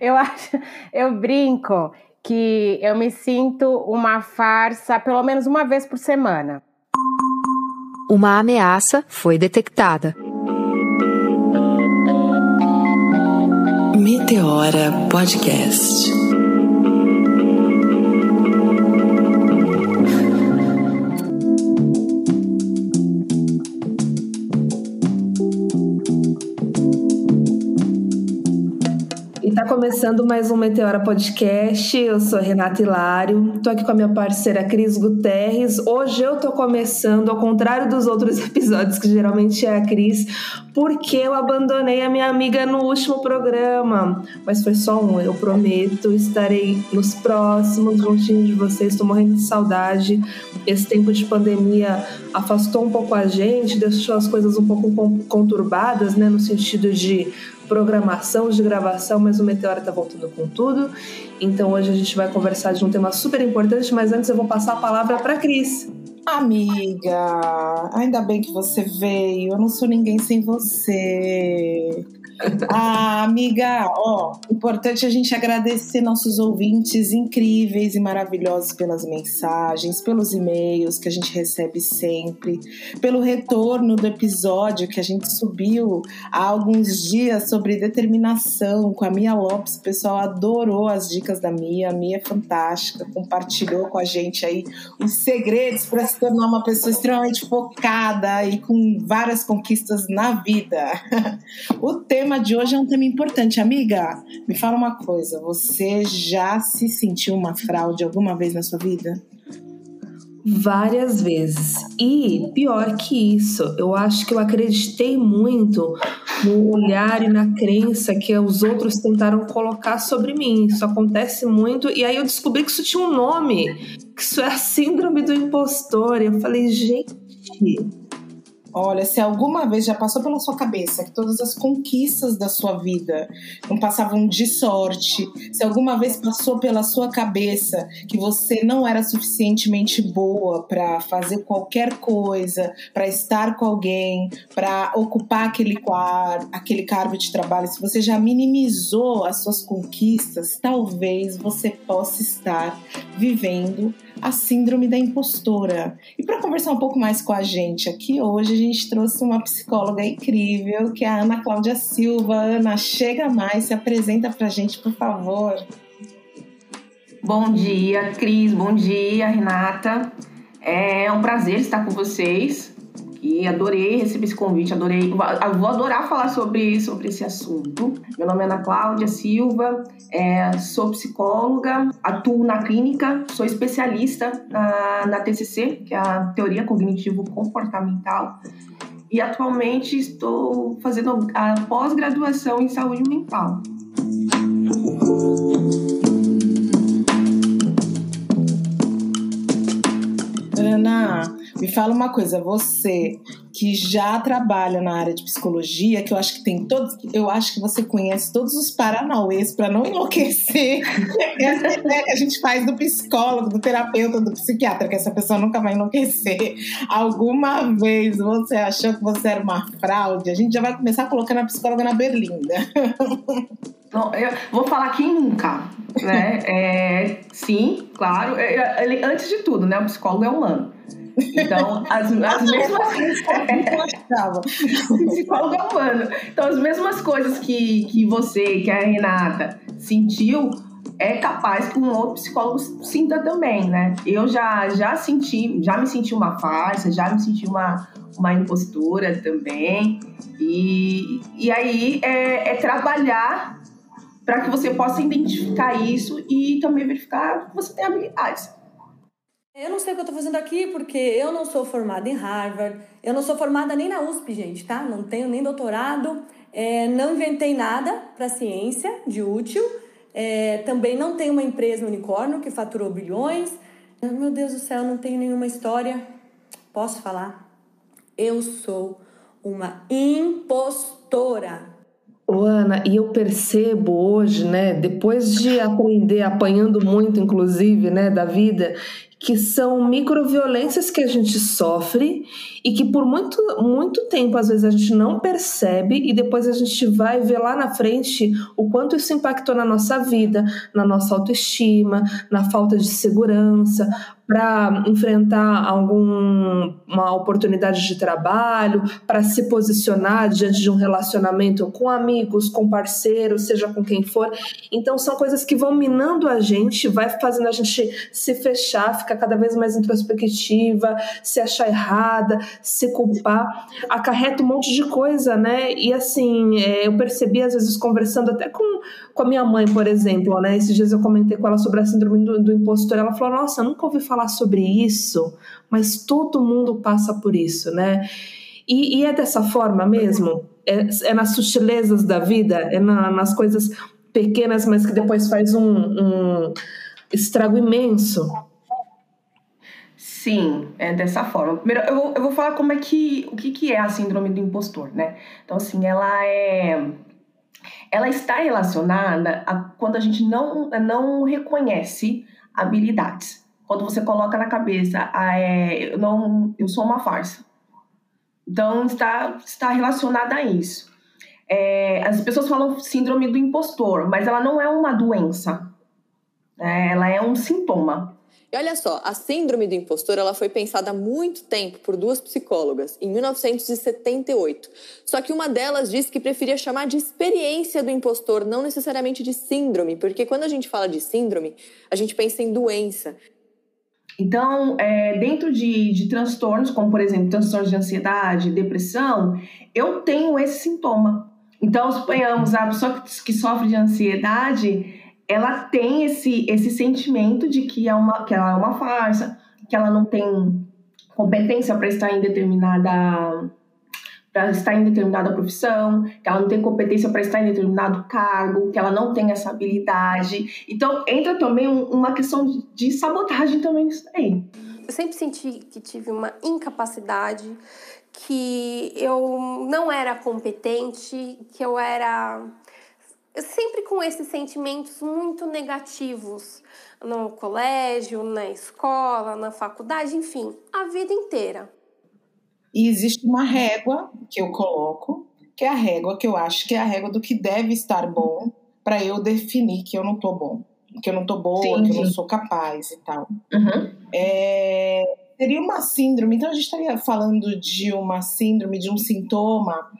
eu acho, eu brinco que eu me sinto uma farsa pelo menos uma vez por semana. Uma ameaça foi detectada. Meteora Podcast. Começando mais um Meteora Podcast. Eu sou Renata Hilário. Tô aqui com a minha parceira Cris Guterres. Hoje eu tô começando, ao contrário dos outros episódios, que geralmente é a Cris, porque eu abandonei a minha amiga no último programa. Mas foi só um, eu prometo. Estarei nos próximos, juntinho de vocês. Tô morrendo de saudade. Esse tempo de pandemia afastou um pouco a gente, deixou as coisas um pouco conturbadas, né? No sentido de programação de gravação, mas o Meteora tá voltando com tudo. Então hoje a gente vai conversar de um tema super importante, mas antes eu vou passar a palavra para Cris. Amiga, ainda bem que você veio. Eu não sou ninguém sem você. Ah, amiga, ó, importante a gente agradecer nossos ouvintes incríveis e maravilhosos pelas mensagens, pelos e-mails que a gente recebe sempre, pelo retorno do episódio que a gente subiu há alguns dias sobre determinação com a Mia Lopes. O pessoal adorou as dicas da Mia, a Mia é fantástica, compartilhou com a gente aí os segredos para se tornar uma pessoa extremamente focada e com várias conquistas na vida. o tema tema de hoje é um tema importante. Amiga, me fala uma coisa: você já se sentiu uma fraude alguma vez na sua vida? Várias vezes. E pior que isso, eu acho que eu acreditei muito no olhar e na crença que os outros tentaram colocar sobre mim. Isso acontece muito. E aí eu descobri que isso tinha um nome, que isso é a síndrome do impostor. E eu falei, gente Olha, se alguma vez já passou pela sua cabeça que todas as conquistas da sua vida não passavam de sorte, se alguma vez passou pela sua cabeça que você não era suficientemente boa para fazer qualquer coisa, para estar com alguém, para ocupar aquele, quar, aquele cargo de trabalho, se você já minimizou as suas conquistas, talvez você possa estar vivendo a síndrome da impostora. E para conversar um pouco mais com a gente aqui hoje, a gente trouxe uma psicóloga incrível, que é a Ana Cláudia Silva. Ana, chega mais, se apresenta para a gente, por favor. Bom dia, Cris. Bom dia, Renata. É um prazer estar com vocês e adorei receber esse convite, adorei, vou adorar falar sobre, sobre esse assunto. Meu nome é Ana Cláudia Silva, é, sou psicóloga, atuo na clínica, sou especialista na, na TCC, que é a Teoria Cognitivo Comportamental, e atualmente estou fazendo a pós-graduação em saúde mental. Ana, me fala uma coisa, você que já trabalha na área de psicologia, que eu acho que tem todos, eu acho que você conhece todos os paranauês para não enlouquecer. Essa é ideia que a gente faz do psicólogo, do terapeuta, do psiquiatra, que essa pessoa nunca vai enlouquecer. Alguma vez você achou que você era uma fraude? A gente já vai começar colocando a psicóloga na berlinda. Não, eu vou falar que nunca, né? É, sim, claro. É, ele, antes de tudo, né? O psicólogo é humano. Então, as, as mesmas. Psicólogo é humano. Então, as mesmas coisas que, que você, que a Renata, sentiu, é capaz que um outro psicólogo sinta também, né? Eu já, já senti, já me senti uma farsa, já me senti uma, uma impostura também. E, e aí é, é trabalhar para que você possa identificar isso e também verificar que você tem habilidades. Eu não sei o que eu tô fazendo aqui porque eu não sou formada em Harvard, eu não sou formada nem na USP, gente, tá? Não tenho nem doutorado, é, não inventei nada para ciência de útil, é, também não tenho uma empresa unicórnio que faturou bilhões. Meu Deus do céu, não tenho nenhuma história. Posso falar? Eu sou uma impostora. Ô, Ana, e eu percebo hoje, né, depois de aprender, apanhando muito, inclusive, né, da vida, que são microviolências que a gente sofre e que por muito, muito tempo, às vezes, a gente não percebe e depois a gente vai ver lá na frente o quanto isso impactou na nossa vida, na nossa autoestima, na falta de segurança, para enfrentar alguma oportunidade de trabalho, para se posicionar diante de um relacionamento com amigos, com parceiros, seja com quem for. Então são coisas que vão minando a gente, vai fazendo a gente se fechar, ficar cada vez mais introspectiva, se achar errada, se culpar, acarreta um monte de coisa, né? E assim, é, eu percebi às vezes conversando até com, com a minha mãe, por exemplo, né? Esses dias eu comentei com ela sobre a síndrome do, do impostor, ela falou: "Nossa, eu nunca ouvi falar falar sobre isso, mas todo mundo passa por isso, né? E, e é dessa forma mesmo? É, é, nas sutilezas da vida? É na, nas coisas pequenas, mas que depois faz um, um estrago imenso? Sim, é dessa forma. Primeiro, eu vou, eu vou falar como é que o que, que é a síndrome do impostor, né? Então, assim, ela é ela está relacionada a quando a gente não, não reconhece habilidades quando você coloca na cabeça, ah, é, eu, não, eu sou uma farsa. Então, está, está relacionada a isso. É, as pessoas falam síndrome do impostor, mas ela não é uma doença. Né? Ela é um sintoma. E olha só, a síndrome do impostor ela foi pensada há muito tempo por duas psicólogas, em 1978. Só que uma delas disse que preferia chamar de experiência do impostor, não necessariamente de síndrome, porque quando a gente fala de síndrome, a gente pensa em doença. Então, é, dentro de, de transtornos, como por exemplo transtornos de ansiedade, depressão, eu tenho esse sintoma. Então, suponhamos a pessoa que, que sofre de ansiedade, ela tem esse, esse sentimento de que, é uma, que ela é uma farsa, que ela não tem competência para estar em determinada para estar em determinada profissão, que ela não tem competência para estar em determinado cargo, que ela não tem essa habilidade. Então, entra também um, uma questão de, de sabotagem também nisso aí. Eu sempre senti que tive uma incapacidade, que eu não era competente, que eu era sempre com esses sentimentos muito negativos no colégio, na escola, na faculdade, enfim, a vida inteira. E existe uma régua que eu coloco, que é a régua que eu acho que é a régua do que deve estar bom para eu definir que eu não tô bom, que eu não tô boa, sim, que eu não sou capaz e tal. Uhum. É, seria uma síndrome, então a gente estaria falando de uma síndrome, de um sintoma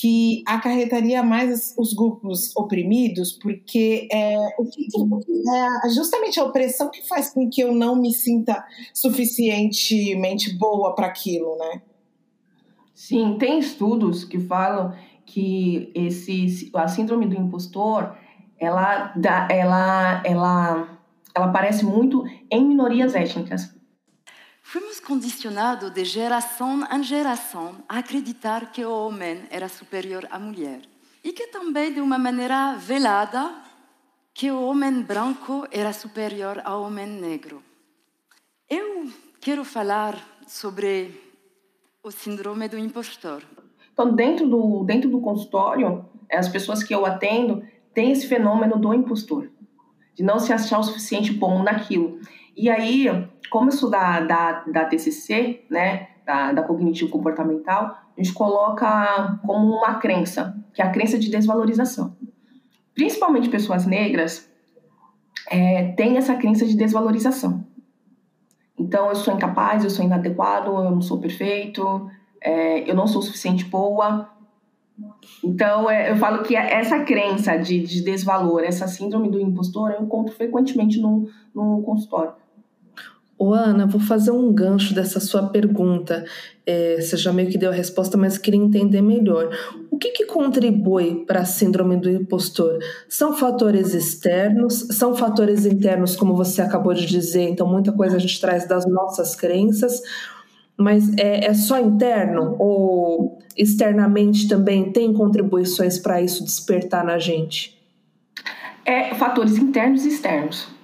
que acarretaria mais os grupos oprimidos, porque é, é justamente a opressão que faz com que eu não me sinta suficientemente boa para aquilo, né? Sim, tem estudos que falam que esse, a síndrome do impostor, ela, dá, ela, ela, ela aparece muito em minorias étnicas. Fomos condicionados de geração em geração a acreditar que o homem era superior à mulher. E que também, de uma maneira velada, que o homem branco era superior ao homem negro. Eu quero falar sobre o síndrome do impostor. Então, dentro do, dentro do consultório, as pessoas que eu atendo têm esse fenômeno do impostor, de não se achar o suficiente bom naquilo. E aí, como isso da, da, da TCC, né, da, da cognitivo comportamental, a gente coloca como uma crença, que é a crença de desvalorização. Principalmente pessoas negras é, têm essa crença de desvalorização. Então, eu sou incapaz, eu sou inadequado, eu não sou perfeito, é, eu não sou suficiente boa. Então, é, eu falo que essa crença de, de, desvalor, essa síndrome do impostor, eu encontro frequentemente no, no consultório. Ô, Ana, vou fazer um gancho dessa sua pergunta. É, você já meio que deu a resposta, mas queria entender melhor. O que, que contribui para a síndrome do impostor? São fatores externos? São fatores internos, como você acabou de dizer? Então, muita coisa a gente traz das nossas crenças, mas é, é só interno? Ou externamente também tem contribuições para isso despertar na gente? É fatores internos e externos.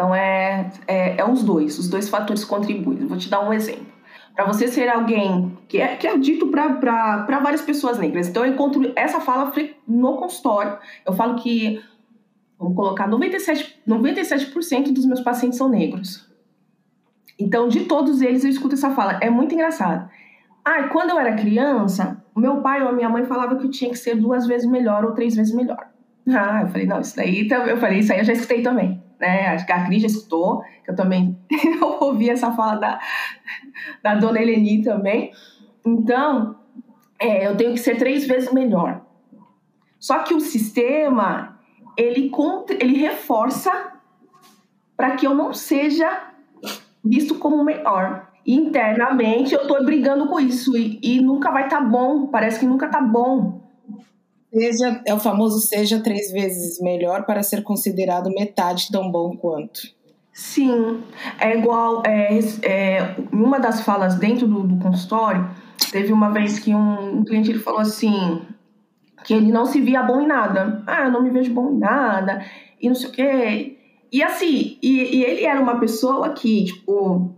Então, é, é, é os dois, os dois fatores contribuem. Vou te dar um exemplo. Para você ser alguém que é, que é dito para várias pessoas negras. Então, eu encontro essa fala no consultório. Eu falo que, vamos colocar, 97%, 97 dos meus pacientes são negros. Então, de todos eles, eu escuto essa fala. É muito engraçado. Ah, quando eu era criança, meu pai ou a minha mãe falava que eu tinha que ser duas vezes melhor ou três vezes melhor. Ah, eu falei, não, isso daí, eu falei, isso aí eu já escutei também. Né? Acho que a Cris já escutou, que eu também ouvi essa fala da, da dona Eleni também. Então, é, eu tenho que ser três vezes melhor. Só que o sistema, ele, ele reforça para que eu não seja visto como melhor. Internamente eu estou brigando com isso e, e nunca vai estar tá bom, parece que nunca está bom. Seja, é o famoso seja três vezes melhor para ser considerado metade tão bom quanto. Sim, é igual. É, é, uma das falas dentro do, do consultório, teve uma vez que um, um, cliente ele falou assim: que ele não se via bom em nada. Ah, eu não me vejo bom em nada, e não sei o quê. E assim, e, e ele era uma pessoa que, tipo,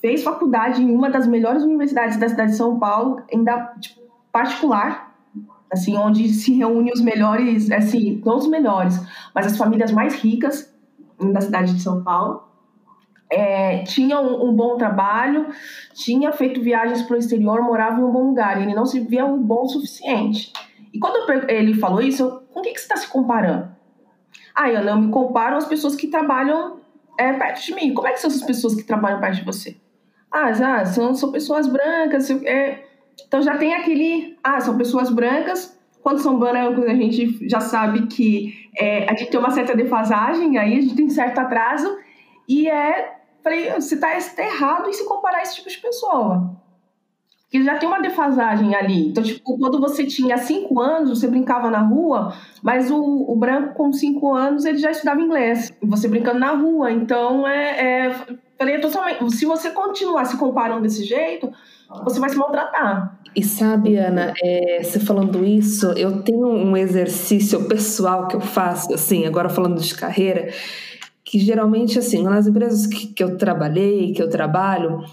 fez faculdade em uma das melhores universidades da cidade de São Paulo, ainda tipo, particular, assim, onde se reúnem os melhores, assim, não os melhores, mas as famílias mais ricas da cidade de São Paulo. É, tinha um, um, bom trabalho, tinha feito viagens para o exterior, morava em um bom lugar, e ele não se via um bom o suficiente. E quando ele falou isso, eu, com o que, que você está se comparando? Ah, eu não me comparo às pessoas que trabalham é, perto de mim. Como é que são essas pessoas que trabalham perto de você? Ah, já, são, são pessoas brancas. É, então já tem aquele. Ah, são pessoas brancas. Quando são brancos, a gente já sabe que é, a gente tem uma certa defasagem, aí a gente tem certo atraso. E é. Falei, você está errado em se comparar esse tipo de pessoa que já tem uma defasagem ali. Então, tipo, quando você tinha cinco anos, você brincava na rua, mas o, o branco com cinco anos ele já estudava inglês. Você brincando na rua. Então, é, é, falei, é totalmente. Se você continuar se comparando desse jeito, você vai se maltratar. E sabe, Ana, é, você falando isso, eu tenho um exercício pessoal que eu faço, assim, agora falando de carreira, que geralmente, assim, nas empresas que, que eu trabalhei, que eu trabalho,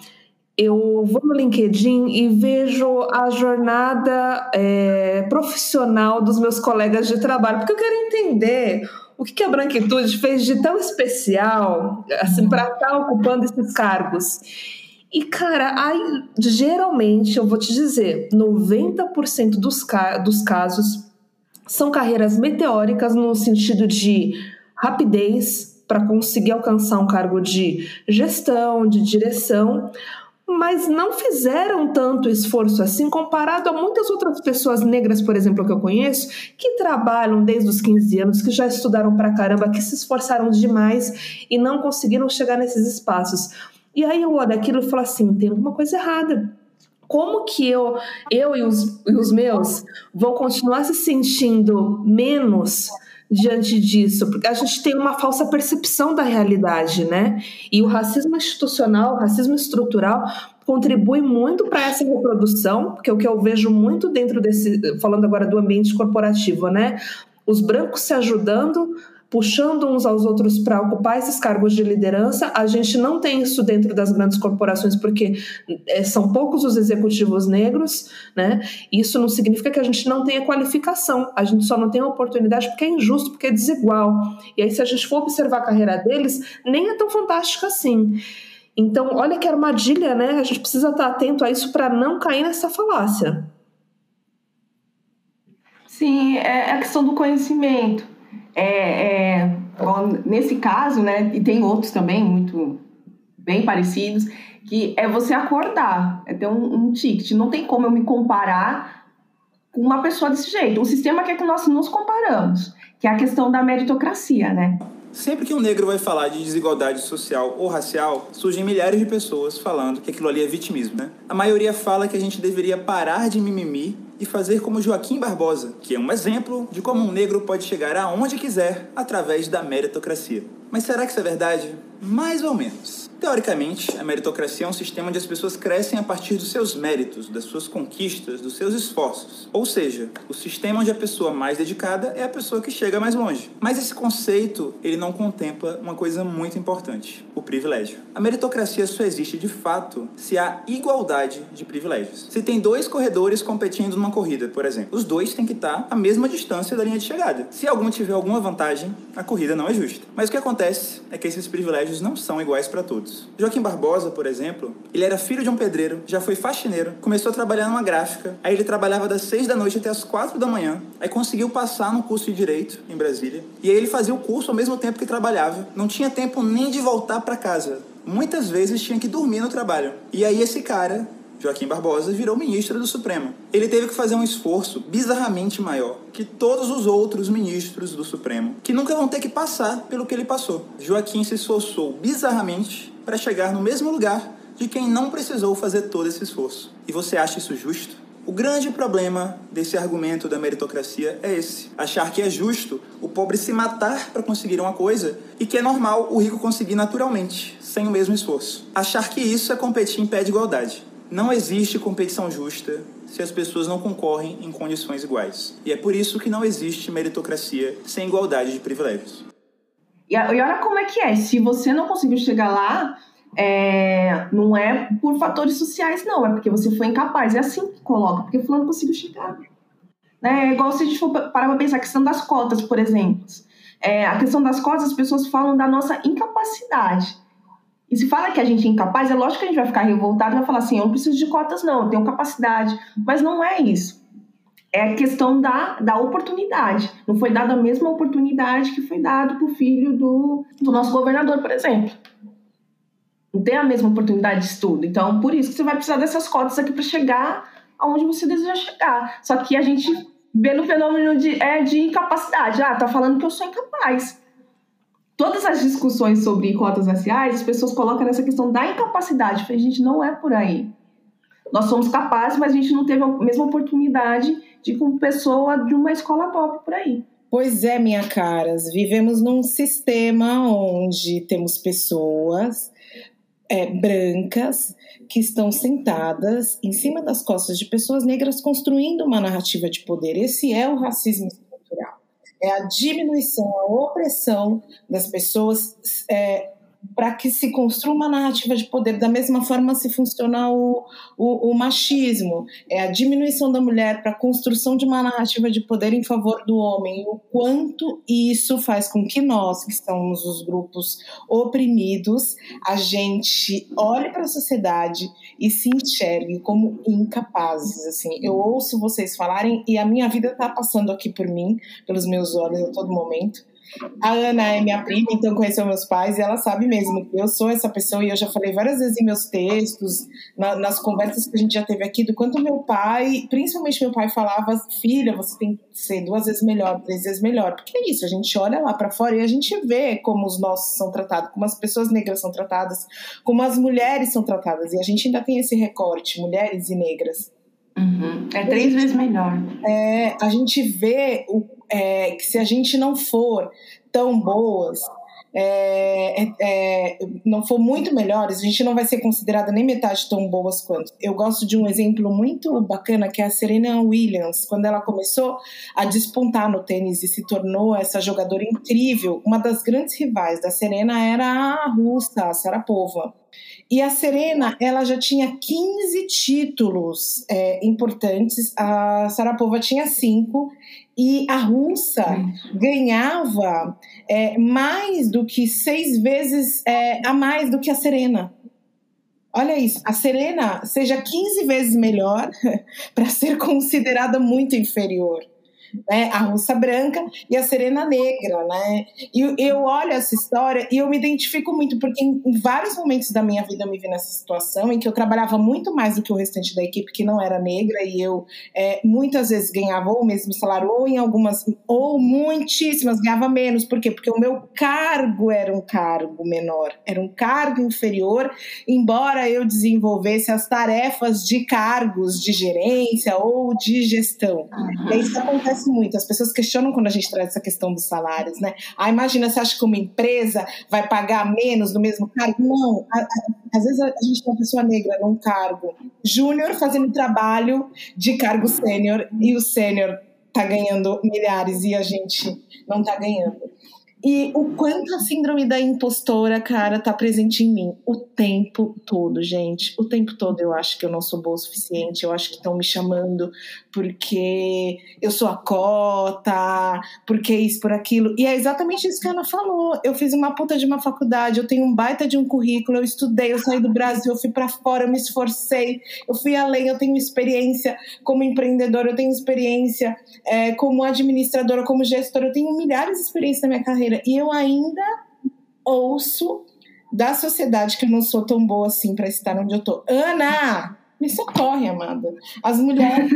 eu vou no LinkedIn e vejo a jornada é, profissional dos meus colegas de trabalho, porque eu quero entender o que a branquitude fez de tão especial assim, para estar tá ocupando esses cargos. E, cara, aí, geralmente, eu vou te dizer, 90% dos, ca dos casos são carreiras meteóricas no sentido de rapidez para conseguir alcançar um cargo de gestão, de direção, mas não fizeram tanto esforço assim comparado a muitas outras pessoas negras, por exemplo, que eu conheço, que trabalham desde os 15 anos, que já estudaram pra caramba, que se esforçaram demais e não conseguiram chegar nesses espaços. E aí eu olho aquilo e falo assim: tem alguma coisa errada. Como que eu, eu e os, e os meus vão continuar se sentindo menos diante disso, porque a gente tem uma falsa percepção da realidade, né? E o racismo institucional, o racismo estrutural contribui muito para essa reprodução, porque é o que eu vejo muito dentro desse, falando agora do ambiente corporativo, né? Os brancos se ajudando puxando uns aos outros para ocupar esses cargos de liderança. A gente não tem isso dentro das grandes corporações porque é, são poucos os executivos negros, né? Isso não significa que a gente não tenha qualificação. A gente só não tem oportunidade porque é injusto, porque é desigual. E aí, se a gente for observar a carreira deles, nem é tão fantástica assim. Então, olha que armadilha, né? A gente precisa estar atento a isso para não cair nessa falácia. Sim, é a questão do conhecimento é, é, nesse caso, né, e tem outros também muito bem parecidos, que é você acordar, é ter um, um ticket. Não tem como eu me comparar com uma pessoa desse jeito. O sistema quer que nós nos comparamos, que é a questão da meritocracia, né? Sempre que um negro vai falar de desigualdade social ou racial, surgem milhares de pessoas falando que aquilo ali é vitimismo, né? A maioria fala que a gente deveria parar de mimimi e fazer como Joaquim Barbosa, que é um exemplo de como um negro pode chegar aonde quiser através da meritocracia. Mas será que isso é verdade? Mais ou menos. Teoricamente, a meritocracia é um sistema onde as pessoas crescem a partir dos seus méritos, das suas conquistas, dos seus esforços. Ou seja, o sistema onde a pessoa mais dedicada é a pessoa que chega mais longe. Mas esse conceito, ele não contempla uma coisa muito importante, o privilégio. A meritocracia só existe de fato se há igualdade de privilégios. Se tem dois corredores competindo numa corrida, por exemplo, os dois têm que estar à mesma distância da linha de chegada. Se algum tiver alguma vantagem, a corrida não é justa. Mas o que acontece é que esses privilégios não são iguais para todos. Joaquim Barbosa, por exemplo, ele era filho de um pedreiro, já foi faxineiro, começou a trabalhar numa gráfica, aí ele trabalhava das seis da noite até as quatro da manhã, aí conseguiu passar no curso de Direito em Brasília, e aí ele fazia o curso ao mesmo tempo que trabalhava, não tinha tempo nem de voltar para casa. Muitas vezes tinha que dormir no trabalho. E aí esse cara Joaquim Barbosa virou ministro do Supremo. Ele teve que fazer um esforço bizarramente maior que todos os outros ministros do Supremo, que nunca vão ter que passar pelo que ele passou. Joaquim se esforçou bizarramente para chegar no mesmo lugar de quem não precisou fazer todo esse esforço. E você acha isso justo? O grande problema desse argumento da meritocracia é esse: achar que é justo o pobre se matar para conseguir uma coisa e que é normal o rico conseguir naturalmente, sem o mesmo esforço. Achar que isso é competir em pé de igualdade. Não existe competição justa se as pessoas não concorrem em condições iguais. E é por isso que não existe meritocracia sem igualdade de privilégios. E, olha como é que é. Se você não conseguiu chegar lá, é, não é por fatores sociais, não. É porque você foi incapaz. É assim que coloca, porque fulano conseguiu chegar. É igual se a gente for parar para pensar a questão das cotas, por exemplo. É, a questão das cotas, as pessoas falam da nossa incapacidade. E se fala que a gente é incapaz, é lógico que a gente vai ficar revoltado e vai falar assim: eu não preciso de cotas, não, eu tenho capacidade. Mas não é isso. É a questão da, da oportunidade. Não foi dada a mesma oportunidade que foi dado para o filho do, do nosso governador, por exemplo. Não tem a mesma oportunidade de estudo. Então, por isso que você vai precisar dessas cotas aqui para chegar aonde você deseja chegar. Só que a gente vê no fenômeno de, é, de incapacidade. Ah, tá falando que eu sou incapaz todas as discussões sobre cotas raciais, as pessoas colocam nessa questão da incapacidade. A gente não é por aí. Nós somos capazes, mas a gente não teve a mesma oportunidade de com pessoa de uma escola top por aí. Pois é, minha caras, vivemos num sistema onde temos pessoas é, brancas que estão sentadas em cima das costas de pessoas negras construindo uma narrativa de poder. Esse é o racismo é a diminuição, a opressão das pessoas é, para que se construa uma narrativa de poder. Da mesma forma se funciona o, o, o machismo, é a diminuição da mulher para a construção de uma narrativa de poder em favor do homem. O quanto isso faz com que nós, que estamos os grupos oprimidos, a gente olhe para a sociedade e se enxergue como incapazes. Assim, eu ouço vocês falarem e a minha vida está passando aqui por mim, pelos meus olhos a todo momento. A Ana é minha prima, então conheceu meus pais e ela sabe mesmo que eu sou essa pessoa e eu já falei várias vezes em meus textos, na, nas conversas que a gente já teve aqui, do quanto meu pai, principalmente meu pai, falava: filha, você tem que ser duas vezes melhor, três vezes melhor. Porque é isso, a gente olha lá para fora e a gente vê como os nossos são tratados, como as pessoas negras são tratadas, como as mulheres são tratadas. E a gente ainda tem esse recorte, mulheres e negras. Uhum. É três vezes melhor. É, a gente vê o é, que se a gente não for tão boas, é, é, é, não for muito melhores, a gente não vai ser considerada nem metade tão boas quanto. Eu gosto de um exemplo muito bacana que é a Serena Williams, quando ela começou a despontar no tênis e se tornou essa jogadora incrível. Uma das grandes rivais da Serena era a russa, a Sarapova. E a Serena, ela já tinha 15 títulos é, importantes, a Sarapova tinha cinco, e a russa ganhava é, mais do que seis vezes é, a mais do que a Serena. Olha isso, a Serena seja 15 vezes melhor para ser considerada muito inferior né? A russa branca e a serena negra, né? E eu olho essa história e eu me identifico muito, porque em vários momentos da minha vida eu me vi nessa situação em que eu trabalhava muito mais do que o restante da equipe que não era negra e eu é, muitas vezes ganhava ou o mesmo salário ou em algumas ou muitíssimas ganhava menos, por quê? Porque o meu cargo era um cargo menor, era um cargo inferior, embora eu desenvolvesse as tarefas de cargos de gerência ou de gestão. E isso acontece acontece muito. As pessoas questionam quando a gente traz essa questão dos salários, né? Ah, imagina, você acha que uma empresa vai pagar menos no mesmo cargo? Não. Às vezes a gente tem uma pessoa negra num cargo júnior fazendo trabalho de cargo sênior e o sênior tá ganhando milhares e a gente não tá ganhando. E o quanto a síndrome da impostora, cara, tá presente em mim o tempo todo, gente. O tempo todo eu acho que eu não sou boa o suficiente, eu acho que estão me chamando porque eu sou a cota, porque isso, por aquilo. E é exatamente isso que a Ana falou. Eu fiz uma puta de uma faculdade, eu tenho um baita de um currículo, eu estudei, eu saí do Brasil, eu fui para fora, eu me esforcei, eu fui além, eu tenho experiência como empreendedora, eu tenho experiência é, como administradora, como gestora, eu tenho milhares de experiências na minha carreira e eu ainda ouço da sociedade que eu não sou tão boa assim para estar onde eu tô. Ana, me socorre, amada. As mulheres,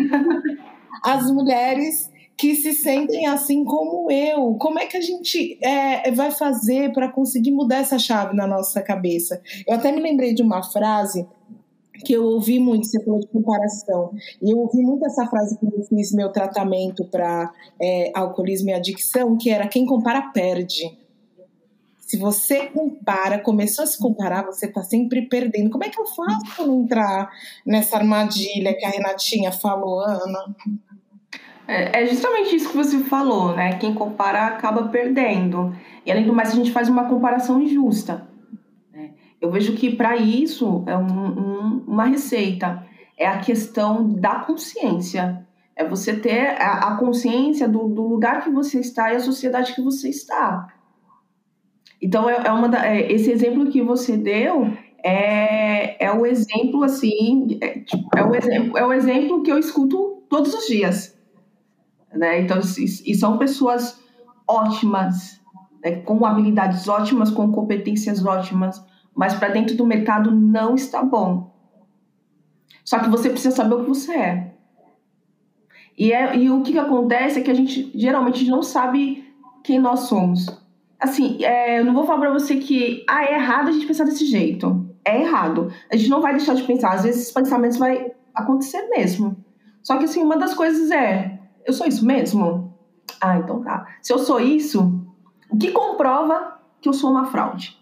as mulheres que se sentem assim como eu. Como é que a gente é, vai fazer para conseguir mudar essa chave na nossa cabeça? Eu até me lembrei de uma frase que eu ouvi muito, você falou de comparação, e eu ouvi muito essa frase quando eu fiz meu tratamento para é, alcoolismo e adicção, que era quem compara perde. Se você compara, começou a se comparar, você está sempre perdendo. Como é que eu faço para não entrar nessa armadilha que a Renatinha falou, Ana? É, é justamente isso que você falou, né? Quem compara acaba perdendo. E além do mais, a gente faz uma comparação injusta. Eu vejo que para isso é um, um, uma receita, é a questão da consciência. É você ter a, a consciência do, do, lugar que você está e a sociedade que você está. Então, é, é uma da, é, esse exemplo que você deu é, é o exemplo, assim, é, tipo, é, o exemplo, é o exemplo que eu escuto todos os dias. Né? Então, e, e são pessoas ótimas, né? com habilidades ótimas, com competências ótimas, mas para dentro do mercado não está bom. Só que você precisa saber o que você é. E, é, e o que, que acontece é que a gente geralmente não sabe quem nós somos. Assim, é, eu não vou falar para você que ah, é errado a gente pensar desse jeito. É errado. A gente não vai deixar de pensar. Às vezes esses pensamentos vai acontecer mesmo. Só que assim, uma das coisas é, eu sou isso mesmo? Ah, então tá. Se eu sou isso, o que comprova que eu sou uma fraude?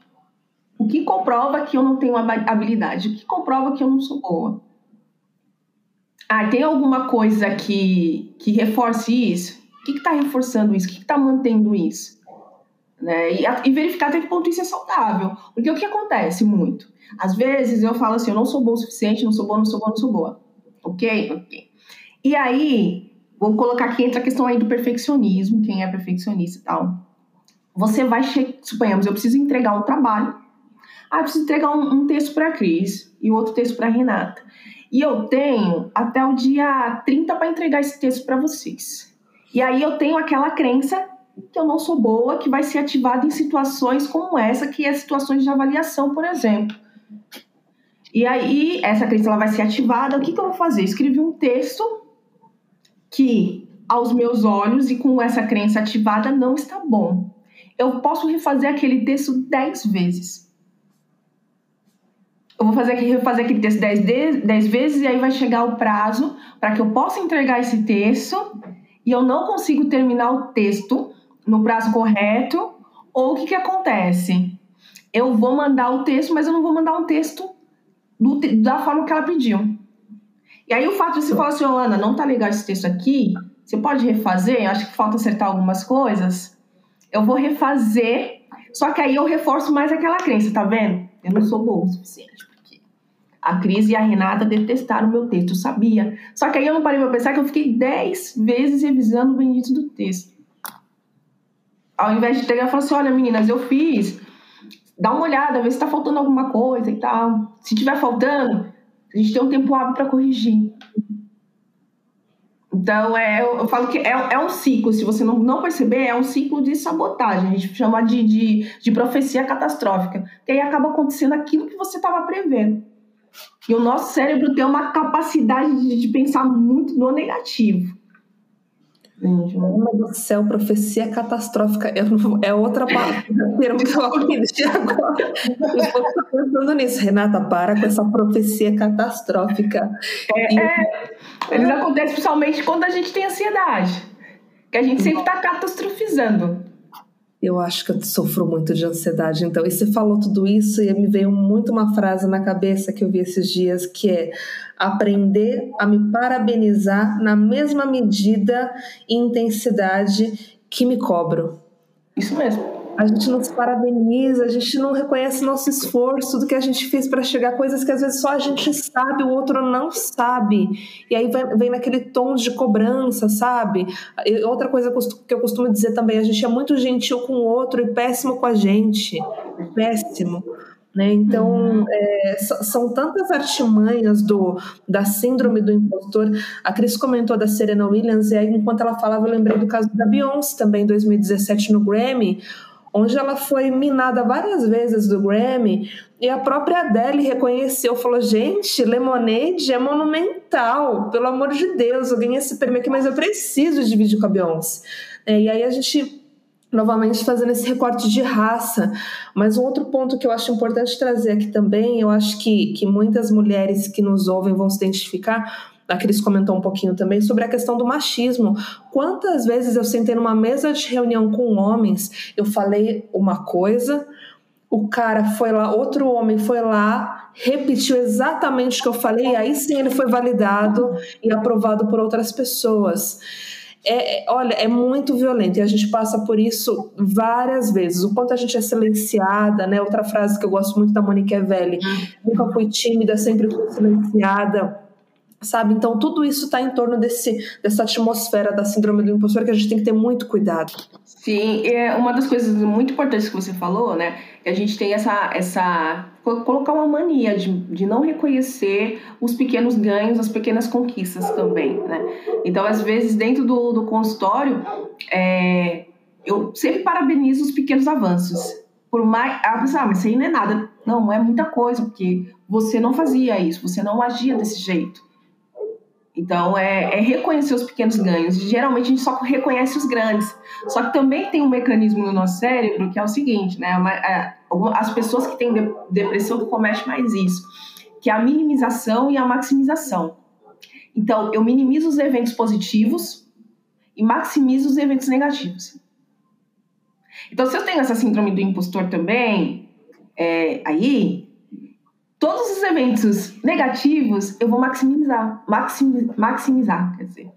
O que comprova que eu não tenho habilidade? O que comprova que eu não sou boa? Ah, tem alguma coisa que, que reforce isso? O que está reforçando isso? O que está mantendo isso? Né? E, e, verificar até que ponto isso é saudável. Porque o que acontece muito? Às vezes eu falo assim, eu não sou boa o suficiente, não sou boa, não sou boa, não sou boa. Ok? Ok. E aí, vou colocar aqui entra a questão aí do perfeccionismo, quem é perfeccionista e tal. Você vai, suponhamos, eu preciso entregar um trabalho ah, preciso entregar um, um texto para a Cris e outro texto para a Renata. E eu tenho até o dia 30 para entregar esse texto para vocês. E aí eu tenho aquela crença que eu não sou boa, que vai ser ativada em situações como essa, que é situações de avaliação, por exemplo. E aí, essa crença ela vai ser ativada. O que, que eu vou fazer? Escrevi um texto que, aos meus olhos e com essa crença ativada, não está bom. Eu posso refazer aquele texto dez vezes eu vou fazer aqui, refazer aquele texto 10, vezes e aí vai chegar o prazo para que eu possa entregar esse texto e eu não consigo terminar o texto no prazo correto, ou o que, que acontece? Eu vou mandar o texto, mas eu não vou mandar um texto do, da forma que ela pediu. E aí o fato de você falar assim, oh, Ana, não tá legal esse texto aqui, você pode refazer? Acho que falta acertar algumas coisas. Eu vou refazer, só que aí eu reforço mais aquela crença, tá vendo? Eu não sou boa o suficiente. A Cris e a Renata detestaram o meu texto, eu sabia. Só que aí eu não parei pra pensar que eu fiquei dez vezes revisando o bendito do texto. Ao invés de pegar e falar assim: olha, meninas, eu fiz, dá uma olhada, vê se tá faltando alguma coisa e tal. Se tiver faltando, a gente tem um tempo hábil para corrigir. Então, é, eu, falo que é, é, um ciclo, se você não, não perceber, é um ciclo de sabotagem, a gente chama de, de, de profecia catastrófica. Que aí acaba acontecendo aquilo que você estava prevendo. E o nosso cérebro tem uma capacidade de, de pensar muito no negativo. Meu Deus do céu, profecia catastrófica. Não, é outra palavra termo que eu aprendi agora. Eu estou pensando nisso. Renata, para com essa profecia catastrófica. É, é, eles acontecem principalmente quando a gente tem ansiedade. Que a gente sempre está catastrofizando. Eu acho que eu sofro muito de ansiedade, então. E você falou tudo isso e me veio muito uma frase na cabeça que eu vi esses dias, que é aprender a me parabenizar na mesma medida e intensidade que me cobro. Isso mesmo. A gente não se parabeniza, a gente não reconhece nosso esforço do que a gente fez para chegar a coisas que às vezes só a gente sabe, o outro não sabe. E aí vem, vem naquele tom de cobrança, sabe? E outra coisa que eu costumo dizer também, a gente é muito gentil com o outro e péssimo com a gente. Péssimo. Né? Então, uhum. é, são tantas artimanhas do, da síndrome do impostor. A Cris comentou da Serena Williams, e aí, enquanto ela falava, eu lembrei do caso da Beyoncé também, em 2017, no Grammy, onde ela foi minada várias vezes do Grammy, e a própria Adele reconheceu, falou: gente, Lemonade é monumental, pelo amor de Deus, eu ganhei esse prêmio aqui, mas eu preciso dividir com a Beyoncé. É, e aí a gente novamente fazendo esse recorte de raça. Mas um outro ponto que eu acho importante trazer aqui também, eu acho que, que muitas mulheres que nos ouvem vão se identificar. A Cris comentou um pouquinho também sobre a questão do machismo. Quantas vezes eu sentei numa mesa de reunião com homens, eu falei uma coisa, o cara foi lá, outro homem foi lá, repetiu exatamente o que eu falei, e aí sim ele foi validado e aprovado por outras pessoas. É, é, olha, é muito violento e a gente passa por isso várias vezes. O quanto a gente é silenciada, né? Outra frase que eu gosto muito da Monique Velli: nunca fui tímida, sempre fui silenciada. Sabe? Então, tudo isso está em torno desse, dessa atmosfera da síndrome do impostor que a gente tem que ter muito cuidado. Sim, é uma das coisas muito importantes que você falou, né? Que a gente tem essa, essa colocar uma mania de, de não reconhecer os pequenos ganhos, as pequenas conquistas também, né? Então, às vezes, dentro do, do consultório, é, eu sempre parabenizo os pequenos avanços. Por mais. Ah, ah, mas isso aí não é nada. Não é muita coisa, porque você não fazia isso, você não agia desse jeito. Então, é, é, reconhecer os pequenos ganhos. Geralmente, a gente só reconhece os grandes. Só que também tem um mecanismo no nosso cérebro que é o seguinte, né? É, as pessoas que têm depressão cometem mais isso, que é a minimização e a maximização. Então, eu minimizo os eventos positivos e maximizo os eventos negativos. Então, se eu tenho essa síndrome do impostor também, é, aí todos os eventos negativos eu vou maximizar, maxim, maximizar, quer dizer.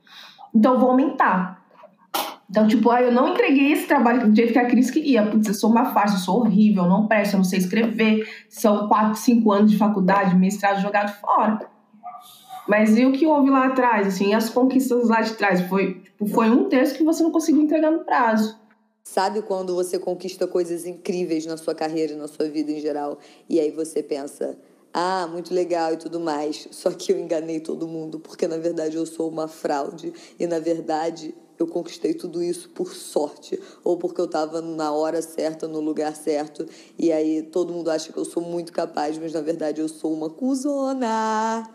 Então eu vou aumentar. Então, tipo, ah, eu não entreguei esse trabalho do jeito que a Cris queria. Putz, eu sou uma farsa, eu sou horrível, eu não presto, eu não sei escrever. São quatro, cinco anos de faculdade, mestrado jogado fora. Mas e o que houve lá atrás, assim, as conquistas lá de trás? Foi, tipo, foi um terço que você não conseguiu entregar no prazo. Sabe quando você conquista coisas incríveis na sua carreira, na sua vida em geral, e aí você pensa, ah, muito legal e tudo mais. Só que eu enganei todo mundo, porque na verdade eu sou uma fraude e na verdade eu conquistei tudo isso por sorte ou porque eu estava na hora certa, no lugar certo. E aí todo mundo acha que eu sou muito capaz, mas na verdade eu sou uma cuzona.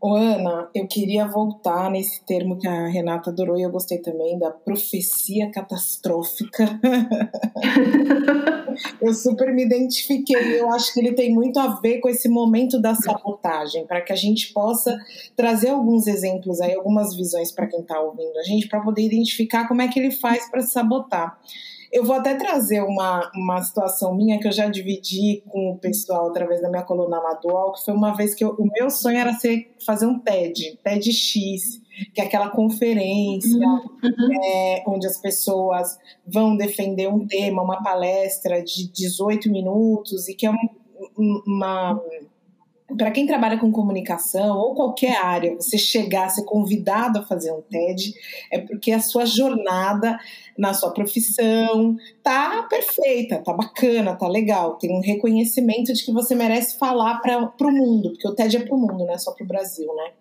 Ô, Ana, eu queria voltar nesse termo que a Renata adorou e eu gostei também, da profecia catastrófica. eu super me identifiquei. Eu acho que ele tem muito a ver com esse momento da sabotagem, para que a gente possa trazer alguns exemplos aí, algumas visões para quem está ouvindo a gente, para poder identificar como é que ele faz para se sabotar. Eu vou até trazer uma, uma situação minha que eu já dividi com o pessoal através da minha coluna lá do UOL, que foi uma vez que eu, o meu sonho era ser, fazer um TED, TEDx, que é aquela conferência uhum. é, onde as pessoas vão defender um tema, uma palestra de 18 minutos, e que é um, uma para quem trabalha com comunicação ou qualquer área, você chegar, ser convidado a fazer um TED, é porque a sua jornada na sua profissão tá perfeita, tá bacana, tá legal, tem um reconhecimento de que você merece falar para o mundo, porque o TED é para o mundo, não é só para o Brasil, né?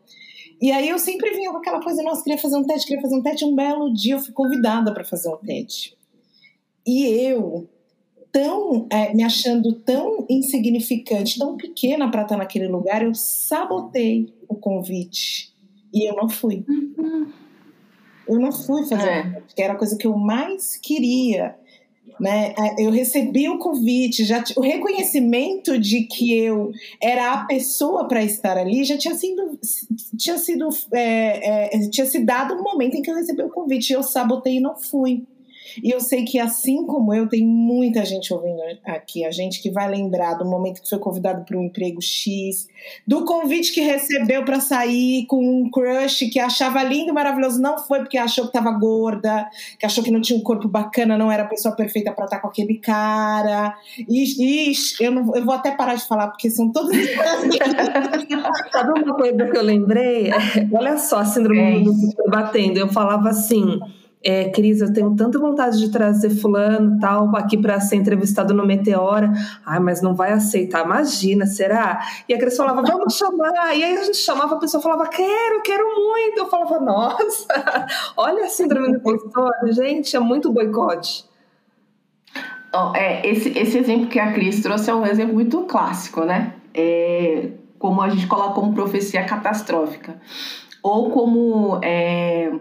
E aí eu sempre vinha com aquela coisa, nossa, queria fazer um TED, queria fazer um TED, um belo dia eu fui convidada para fazer um TED. E eu tão é, me achando tão insignificante, tão pequena para estar naquele lugar, eu sabotei o convite e eu não fui. Uhum. Eu não fui fazer, é. que era a coisa que eu mais queria. Né? É, eu recebi o convite, já o reconhecimento de que eu era a pessoa para estar ali já tinha sido, tinha sido, é, é, tinha se dado no momento em que eu recebi o convite. Eu sabotei e não fui. E eu sei que, assim como eu, tem muita gente ouvindo aqui, a gente que vai lembrar do momento que foi convidado para um emprego X, do convite que recebeu para sair com um crush que achava lindo e maravilhoso, não foi porque achou que estava gorda, que achou que não tinha um corpo bacana, não era a pessoa perfeita para estar com aquele cara. E, eu, não, eu vou até parar de falar, porque são todos. Sabe uma coisa que eu lembrei? Olha só a síndrome é do batendo. Eu falava assim é, Cris, eu tenho tanta vontade de trazer fulano tal aqui para ser entrevistado no Meteora. Ai, mas não vai aceitar, imagina, será? E a Cris falava, vamos chamar. E aí a gente chamava, a pessoa falava, quero, quero muito. Eu falava, nossa, olha a síndrome do impostor, gente, é muito boicote. Oh, é, esse, esse exemplo que a Cris trouxe é um exemplo muito clássico, né? É, como a gente coloca como profecia catastrófica. Ou como... É,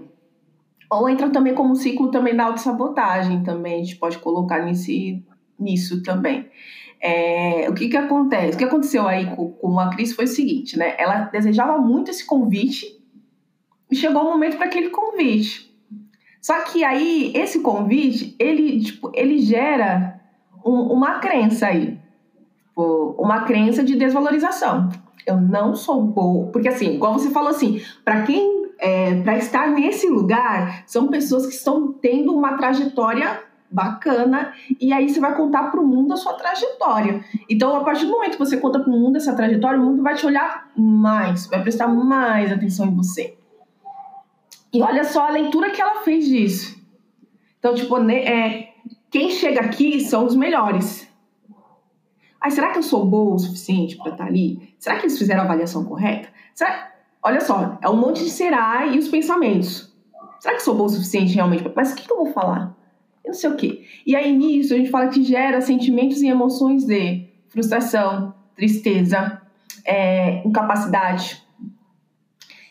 ou entra também como um ciclo também da autossabotagem também, a gente pode colocar nesse, nisso também. É, o que que acontece? O que aconteceu aí com, com a Cris foi o seguinte, né? Ela desejava muito esse convite e chegou o momento para aquele convite. Só que aí, esse convite, ele, tipo, ele gera um, uma crença aí. Tipo, uma crença de desvalorização. Eu não sou boa. Porque assim, igual você falou assim, para quem é, para estar nesse lugar, são pessoas que estão tendo uma trajetória bacana e aí você vai contar para o mundo a sua trajetória. Então, a partir do momento que você conta para o mundo essa trajetória, o mundo vai te olhar mais, vai prestar mais atenção em você. E olha só a leitura que ela fez disso. Então, tipo, né, é, quem chega aqui são os melhores. Aí, será que eu sou boa o suficiente para estar tá ali? Será que eles fizeram a avaliação correta? Será Olha só, é um monte de será e os pensamentos. Será que sou bom o suficiente realmente? Mas o que, que eu vou falar? Eu não sei o quê. E aí nisso a gente fala que gera sentimentos e emoções de frustração, tristeza, é, incapacidade.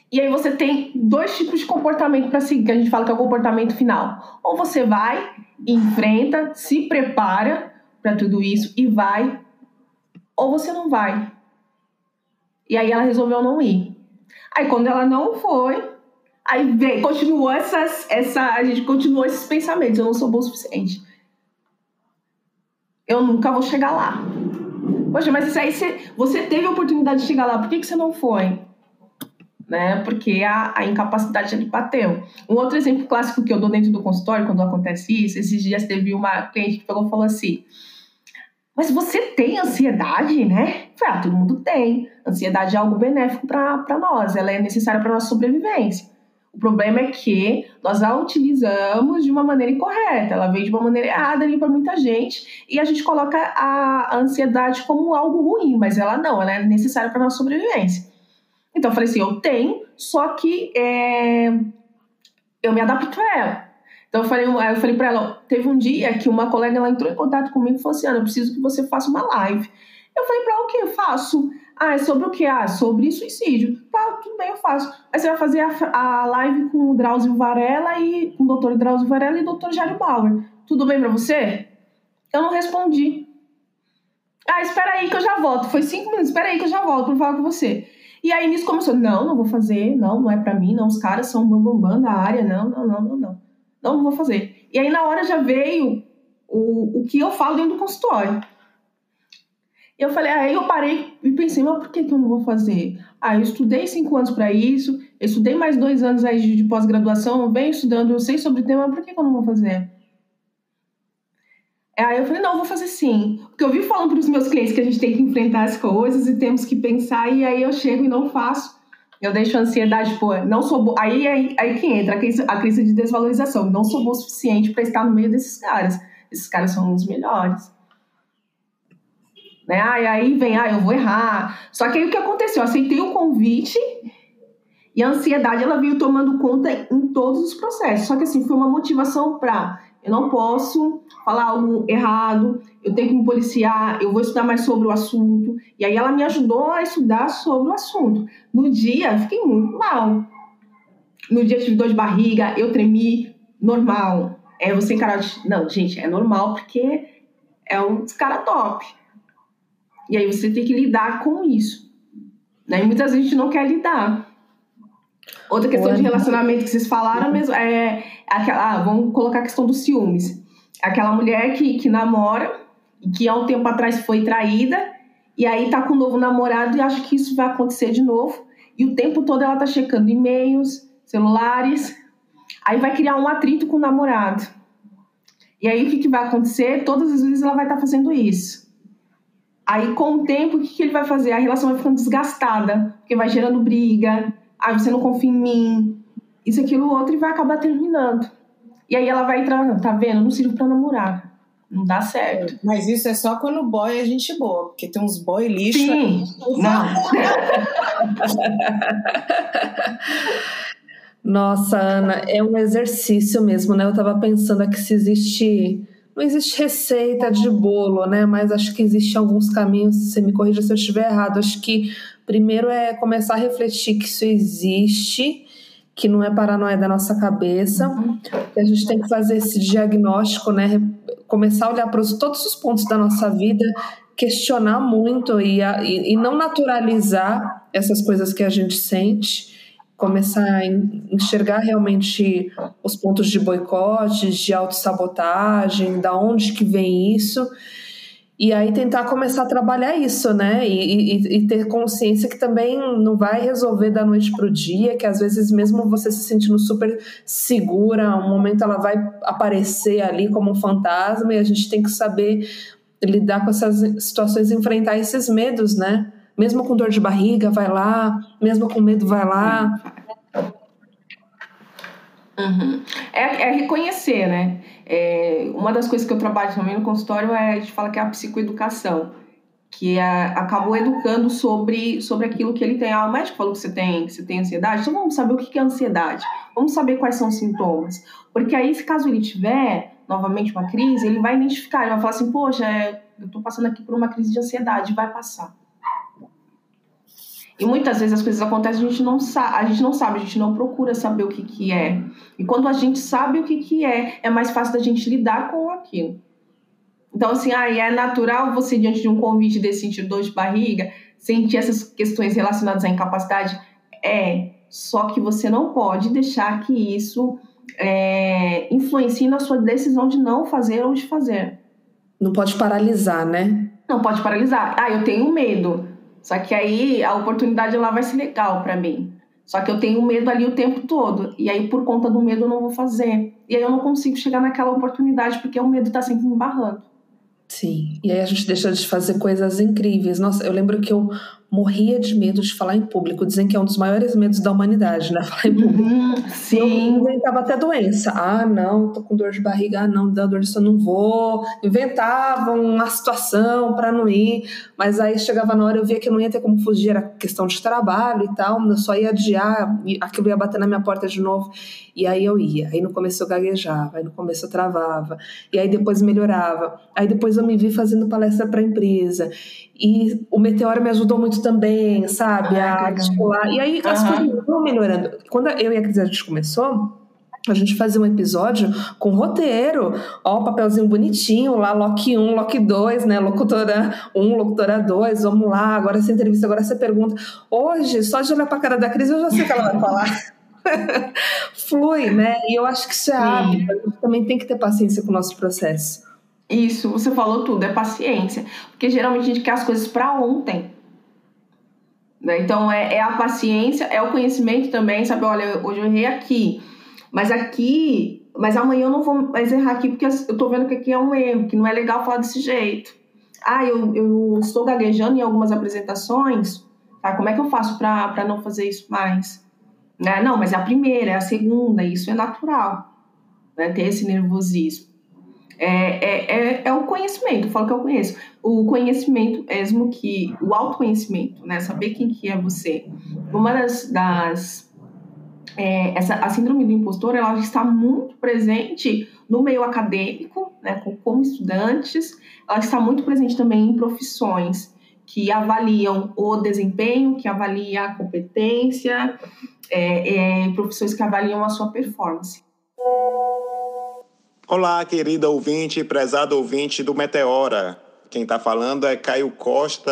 E aí você tem dois tipos de comportamento para seguir, que a gente fala que é o comportamento final. Ou você vai, enfrenta, se prepara para tudo isso e vai, ou você não vai. E aí ela resolveu não ir. Aí quando ela não foi, aí veio, continuou essas, essa, a gente continuou esses pensamentos, eu não sou bom o suficiente. Eu nunca vou chegar lá. Poxa, mas isso aí você, você teve a oportunidade de chegar lá, por que, que você não foi? Né? Porque a, a incapacidade ali bateu. Um outro exemplo clássico que eu dou dentro do consultório, quando acontece isso, esses dias teve uma cliente que e falou assim: mas você tem ansiedade, né? Falei, ah, todo mundo tem. Ansiedade é algo benéfico para nós, ela é necessária para nossa sobrevivência. O problema é que nós a utilizamos de uma maneira incorreta, ela veio de uma maneira errada ali para muita gente e a gente coloca a ansiedade como algo ruim, mas ela não, ela é necessária para nossa sobrevivência. Então eu falei assim: eu tenho, só que é, eu me adapto a ela. Então eu falei, eu falei para ela, teve um dia que uma colega ela entrou em contato comigo e falou assim, Ana, eu preciso que você faça uma live. Eu falei para o que eu faço? Ah, é sobre o que? Ah, sobre suicídio. Tá, tudo bem, eu faço. Aí você vai fazer a, a live com o Drauzio Varela e com o doutor Drauzio Varela e o doutor Jário Bauer. Tudo bem para você? Eu não respondi. Ah, espera aí que eu já volto. Foi cinco minutos, espera aí que eu já volto para falar com você. E aí nisso começou, não, não vou fazer, não, não é para mim, não, os caras são bambambam bam, bam da área, não, não, não, não, não não vou fazer. E aí na hora já veio o, o que eu falo dentro do consultório. E eu falei, aí eu parei e pensei, mas por que, que eu não vou fazer? Ah, eu estudei cinco anos para isso, eu estudei mais dois anos aí de, de pós-graduação, eu venho estudando, eu sei sobre o tema, por que, que eu não vou fazer? Aí eu falei, não, eu vou fazer sim. Porque eu vi falando para os meus clientes que a gente tem que enfrentar as coisas e temos que pensar, e aí eu chego e não faço. Eu deixo a ansiedade, pô, não sou aí, aí aí que entra a crise, a crise de desvalorização. Não sou bom o suficiente para estar no meio desses caras. Esses caras são os melhores. Né? Aí, aí vem, ah, eu vou errar. Só que aí o que aconteceu? Eu aceitei o convite e a ansiedade ela veio tomando conta em todos os processos. Só que assim, foi uma motivação para eu não posso falar algo errado, eu tenho que me policiar, eu vou estudar mais sobre o assunto. E aí ela me ajudou a estudar sobre o assunto. No dia, fiquei muito mal. No dia tive dor de barriga, eu tremi, normal. É você encarar, não, gente, é normal porque é um cara top. E aí você tem que lidar com isso. Né? E muitas vezes a gente não quer lidar. Outra questão de relacionamento que vocês falaram mesmo é aquela. Ah, vamos colocar a questão dos ciúmes. Aquela mulher que, que namora e que há um tempo atrás foi traída e aí tá com um novo namorado e acha que isso vai acontecer de novo. E o tempo todo ela tá checando e-mails, celulares. Aí vai criar um atrito com o namorado. E aí o que, que vai acontecer? Todas as vezes ela vai estar tá fazendo isso. Aí com o tempo, o que, que ele vai fazer? A relação vai ficando desgastada, porque vai gerando briga, ah, você não confia em mim, isso, aquilo, outro, e vai acabar terminando. E aí ela vai entrar, tá vendo? Não sirvo pra namorar. Não dá certo. Mas isso é só quando o boy é gente boa, porque tem uns boy lixo. Sim, não. Nossa, Ana, é um exercício mesmo, né? Eu tava pensando aqui se existe. Não existe receita de bolo, né? Mas acho que existem alguns caminhos. Você me corrija se eu estiver errado. Acho que Primeiro é começar a refletir que isso existe, que não é paranoia da nossa cabeça, que a gente tem que fazer esse diagnóstico, né? Começar a olhar para todos os pontos da nossa vida, questionar muito e, e, e não naturalizar essas coisas que a gente sente começar a enxergar realmente os pontos de boicote, de autossabotagem, da onde que vem isso e aí tentar começar a trabalhar isso, né? E, e, e, ter consciência que também não vai resolver da noite para o dia, que às vezes mesmo você se sentindo super segura, um momento ela vai aparecer ali como um fantasma e a gente tem que saber lidar com essas situações, enfrentar esses medos, né? Mesmo com dor de barriga, vai lá, mesmo com medo, vai lá. Uhum. É, é reconhecer, né? É, uma das coisas que eu trabalho também no consultório é a gente fala que é a psicoeducação, que é, acabou educando sobre, sobre aquilo que ele tem. Ah, o médico falou que você tem, que você tem ansiedade, então vamos saber o que é ansiedade, vamos saber quais são os sintomas. Porque aí, se caso ele tiver novamente uma crise, ele vai identificar, ele vai falar assim, poxa, é, eu estou passando aqui por uma crise de ansiedade, vai passar. E muitas vezes as coisas acontecem, a gente não sabe, a gente não sabe, a gente não procura saber o que, que é. E quando a gente sabe o que, que é, é mais fácil da gente lidar com aquilo. Então, assim, ah, é natural você, diante de um convite desse sentir dor de barriga, sentir essas questões relacionadas à incapacidade? É, só que você não pode deixar que isso é, influencie na sua decisão de não fazer ou de fazer. Não pode paralisar, né? Não pode paralisar. Ah, eu tenho medo. Só que aí a oportunidade lá vai ser legal para mim. Só que eu tenho medo ali o tempo todo. E aí, por conta do medo, eu não vou fazer. E aí eu não consigo chegar naquela oportunidade, porque o medo tá sempre me barrando. Sim. E aí a gente deixa de fazer coisas incríveis. Nossa, eu lembro que eu morria de medo de falar em público. Dizem que é um dos maiores medos da humanidade, né? Falar em público. Uhum, sim. Eu inventava até doença. Ah, não, tô com dor de barriga. Ah, não, dá dor de sono, não vou. Inventava uma situação para não ir. Mas aí chegava na hora, eu via que não ia ter como fugir. Era questão de trabalho e tal. Eu só ia adiar. Aquilo ia bater na minha porta de novo. E aí eu ia. Aí no começo eu gaguejava. Aí no começo eu travava. E aí depois melhorava. Aí depois eu me vi fazendo palestra para empresa. E o Meteoro me ajudou muito também, sabe? Ah, a articular. E aí as uhum. coisas vão melhorando. Quando eu e a Cris a gente começou, a gente fazia um episódio com roteiro, ó, papelzinho bonitinho lá, Loki 1, Loki 2, né? Locutora 1, locutora 2, vamos lá, agora essa entrevista, agora essa pergunta. Hoje, só de olhar pra cara da Cris, eu já sei o que ela vai falar. Flui, né? E eu acho que isso é hábito. A gente também tem que ter paciência com o nosso processo. Isso, você falou tudo, é paciência. Porque geralmente a gente quer as coisas para ontem. Né? Então é, é, a paciência, é o conhecimento também, sabe? Olha, hoje eu errei aqui, mas aqui, mas amanhã eu não vou mais errar aqui porque eu tô vendo que aqui é um erro, que não é legal falar desse jeito. Ah, eu, eu estou gaguejando em algumas apresentações, tá? Como é que eu faço para não fazer isso mais? Né? Não, mas é a primeira, é a segunda, isso é natural, né? Ter esse nervosismo. É, é, é, é, o conhecimento, falo que eu conheço. O conhecimento mesmo que, o autoconhecimento, né? Saber quem que é você. Uma das, das é, essa, a síndrome do impostor, ela está muito presente no meio acadêmico, né? Como estudantes, ela está muito presente também em profissões que avaliam o desempenho, que avaliam a competência, é, é, profissões que avaliam a sua performance. Olá, querida ouvinte, prezado ouvinte do Meteora. Quem está falando é Caio Costa,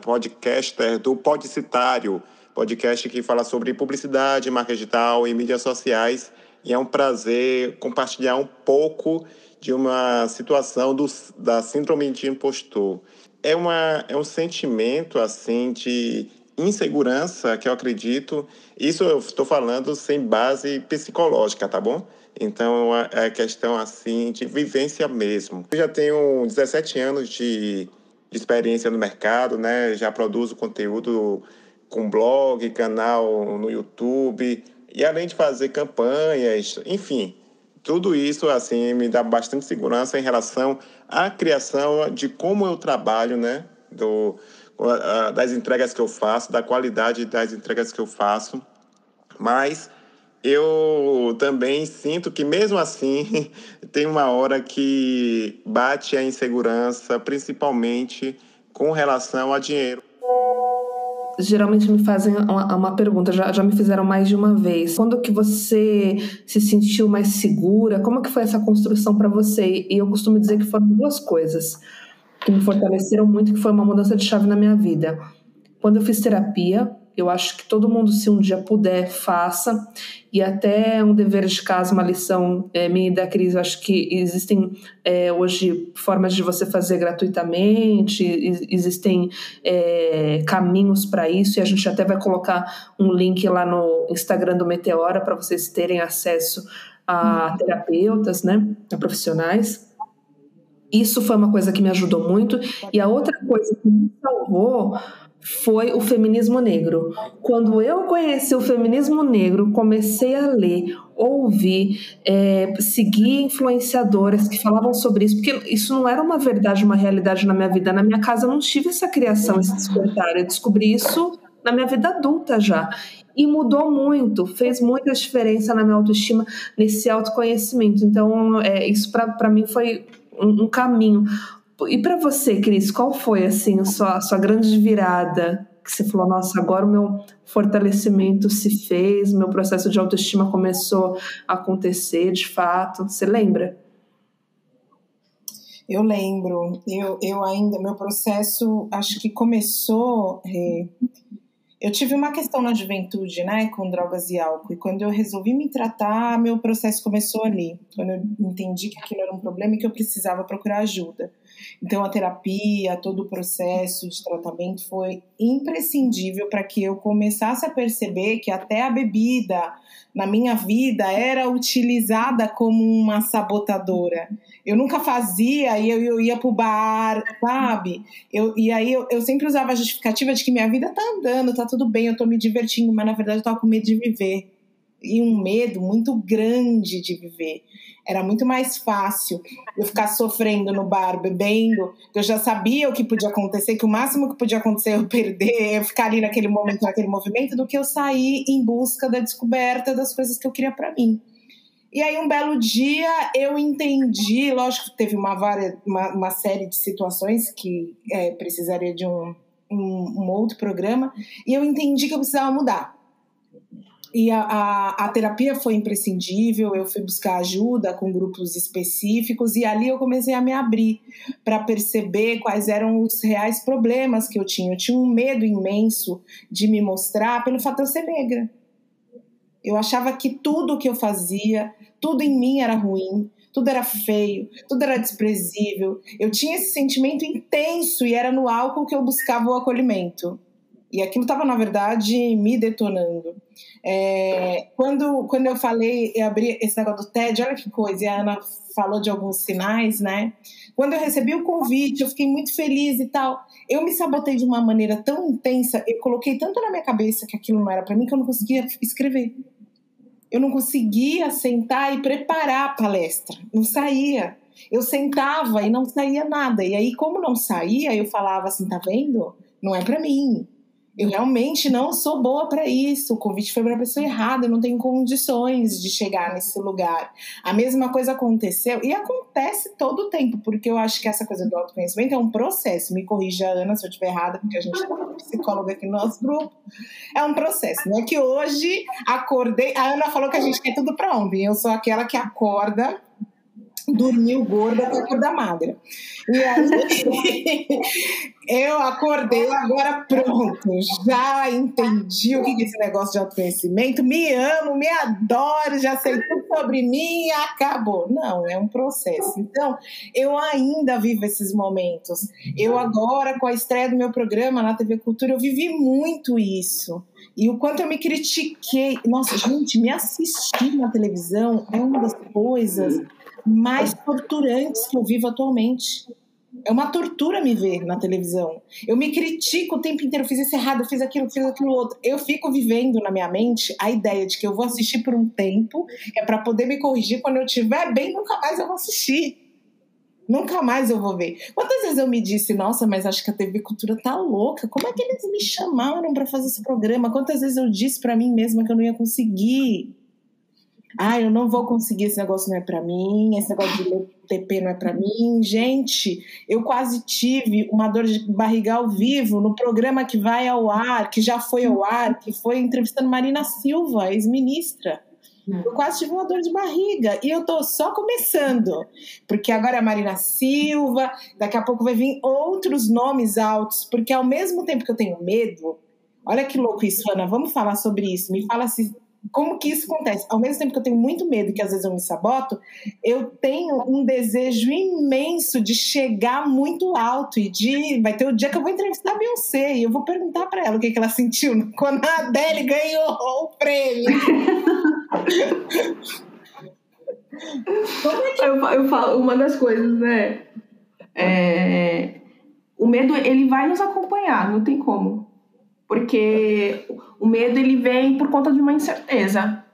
podcaster do Podcitário. podcast que fala sobre publicidade, marketing digital e mídias sociais. E é um prazer compartilhar um pouco de uma situação do, da síndrome de impostor. É, uma, é um sentimento assim de insegurança que eu acredito. Isso eu estou falando sem base psicológica, tá bom? Então é questão assim de vivência mesmo. Eu já tenho 17 anos de, de experiência no mercado, né? Já produzo conteúdo com blog, canal no YouTube e além de fazer campanhas, enfim, tudo isso assim me dá bastante segurança em relação à criação de como eu trabalho, né? Do, das entregas que eu faço, da qualidade das entregas que eu faço. Mas eu também sinto que mesmo assim tem uma hora que bate a insegurança, principalmente com relação a dinheiro. Geralmente me fazem uma, uma pergunta, já, já me fizeram mais de uma vez. Quando que você se sentiu mais segura? Como que foi essa construção para você? E eu costumo dizer que foram duas coisas que me fortaleceram muito, que foi uma mudança de chave na minha vida. Quando eu fiz terapia, eu acho que todo mundo, se um dia puder, faça. E até um dever de casa, uma lição é, minha e da Cris, eu acho que existem é, hoje formas de você fazer gratuitamente, existem é, caminhos para isso, e a gente até vai colocar um link lá no Instagram do Meteora para vocês terem acesso a uhum. terapeutas, né, a profissionais. Isso foi uma coisa que me ajudou muito. E a outra coisa que me salvou foi o feminismo negro. Quando eu conheci o feminismo negro, comecei a ler, ouvir, é, seguir influenciadoras que falavam sobre isso, porque isso não era uma verdade, uma realidade na minha vida. Na minha casa eu não tive essa criação, esse despertar. Eu descobri isso na minha vida adulta já. E mudou muito, fez muita diferença na minha autoestima, nesse autoconhecimento. Então, é, isso para mim foi um, um caminho. E para você, Cris, qual foi assim a sua, a sua grande virada? Que você falou, nossa, agora o meu fortalecimento se fez, meu processo de autoestima começou a acontecer de fato. Você lembra? Eu lembro. Eu, eu ainda, meu processo, acho que começou. É, eu tive uma questão na juventude, né, com drogas e álcool, e quando eu resolvi me tratar, meu processo começou ali. Quando eu entendi que aquilo era um problema e que eu precisava procurar ajuda. Então, a terapia, todo o processo de tratamento foi imprescindível para que eu começasse a perceber que até a bebida na minha vida era utilizada como uma sabotadora. Eu nunca fazia e eu, eu ia pro bar, sabe? Eu, e aí eu, eu sempre usava a justificativa de que minha vida tá andando, tá tudo bem, eu tô me divertindo, mas na verdade eu tava com medo de viver. E um medo muito grande de viver. Era muito mais fácil eu ficar sofrendo no bar, bebendo. Eu já sabia o que podia acontecer, que o máximo que podia acontecer é eu perder, eu ficar ali naquele momento, naquele movimento, do que eu sair em busca da descoberta das coisas que eu queria para mim. E aí, um belo dia, eu entendi, lógico que teve uma, uma, uma série de situações que é, precisaria de um, um, um outro programa, e eu entendi que eu precisava mudar. E a, a, a, terapia foi imprescindível, eu fui buscar ajuda com grupos específicos e ali eu comecei a me abrir para perceber quais eram os reais problemas que eu tinha. Eu tinha um medo imenso de me mostrar pelo fato de eu ser negra. Eu achava que tudo que eu fazia, tudo em mim era ruim, tudo era feio, tudo era desprezível. Eu tinha esse sentimento intenso e era no álcool que eu buscava o acolhimento. E aquilo estava, na verdade, me detonando. É, quando, quando eu falei, eu abri esse negócio do TED, olha que coisa, e a Ana falou de alguns sinais, né? Quando eu recebi o convite, eu fiquei muito feliz e tal. Eu me sabotei de uma maneira tão intensa, eu coloquei tanto na minha cabeça que aquilo não era para mim que eu não conseguia escrever. Eu não conseguia sentar e preparar a palestra, não saía. Eu sentava e não saía nada. E aí, como não saía, eu falava assim: tá vendo? Não é para mim eu realmente não sou boa para isso. O convite foi para a pessoa errada, eu não tenho condições de chegar nesse lugar. A mesma coisa aconteceu e acontece todo o tempo, porque eu acho que essa coisa do autoconhecimento é um processo. Me corrija, Ana, se eu estiver errada, porque a gente tem uma psicóloga aqui no nosso grupo. É um processo, não é que hoje acordei. A Ana falou que a gente quer tudo para ontem. Eu sou aquela que acorda dormiu gorda com a cor da magra. E aí eu acordei, agora pronto, já entendi o que é esse negócio de autoconhecimento, me amo, me adoro, já sei tudo sobre mim e acabou. Não, é um processo. Então, eu ainda vivo esses momentos. Eu agora, com a estreia do meu programa na TV Cultura, eu vivi muito isso. E o quanto eu me critiquei. Nossa, gente, me assistir na televisão é uma das coisas mais torturantes que eu vivo atualmente. É uma tortura me ver na televisão. Eu me critico o tempo inteiro, fiz isso errado, fiz aquilo, fiz aquilo outro. Eu fico vivendo na minha mente a ideia de que eu vou assistir por um tempo, é para poder me corrigir quando eu estiver bem, nunca mais eu vou assistir. Nunca mais eu vou ver. Quantas vezes eu me disse, nossa, mas acho que a TV Cultura tá louca. Como é que eles me chamaram para fazer esse programa? Quantas vezes eu disse para mim mesma que eu não ia conseguir? Ah, eu não vou conseguir, esse negócio não é para mim, esse negócio de ler TP não é para mim. Gente, eu quase tive uma dor de barriga ao vivo no programa que vai ao ar, que já foi ao ar, que foi entrevistando Marina Silva, ex-ministra. Eu quase tive uma dor de barriga e eu tô só começando, porque agora é a Marina Silva, daqui a pouco vai vir outros nomes altos, porque ao mesmo tempo que eu tenho medo, olha que louco isso, Ana, vamos falar sobre isso. Me fala se como que isso acontece? Ao mesmo tempo que eu tenho muito medo, que às vezes eu me saboto, eu tenho um desejo imenso de chegar muito alto e de vai ter o dia que eu vou entrevistar a Beyoncé e eu vou perguntar para ela o que, que ela sentiu quando a Adele ganhou o prêmio. É eu, eu falo uma das coisas, né? É, o medo ele vai nos acompanhar, não tem como porque o medo ele vem por conta de uma incerteza.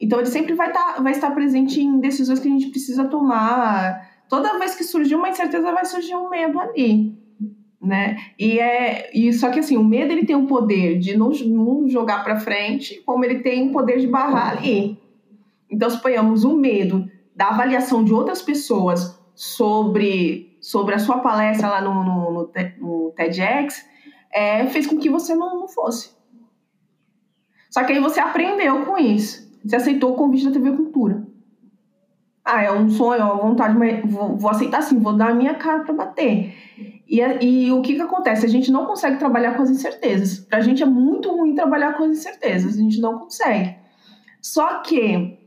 Então ele sempre vai, tá, vai estar presente em decisões que a gente precisa tomar. Toda vez que surgir uma incerteza vai surgir um medo ali, né? E é e só que assim o medo ele tem o poder de não jogar para frente, como ele tem o poder de barrar ali. Então suponhamos o medo da avaliação de outras pessoas sobre sobre a sua palestra lá no, no, no, no TEDx é, fez com que você não, não fosse. Só que aí você aprendeu com isso. Você aceitou o convite da TV Cultura. Ah, é um sonho, é uma vontade, mas vou, vou aceitar sim, vou dar a minha cara para bater. E, e o que, que acontece? A gente não consegue trabalhar com as incertezas. Pra gente é muito ruim trabalhar com as incertezas, a gente não consegue. Só que,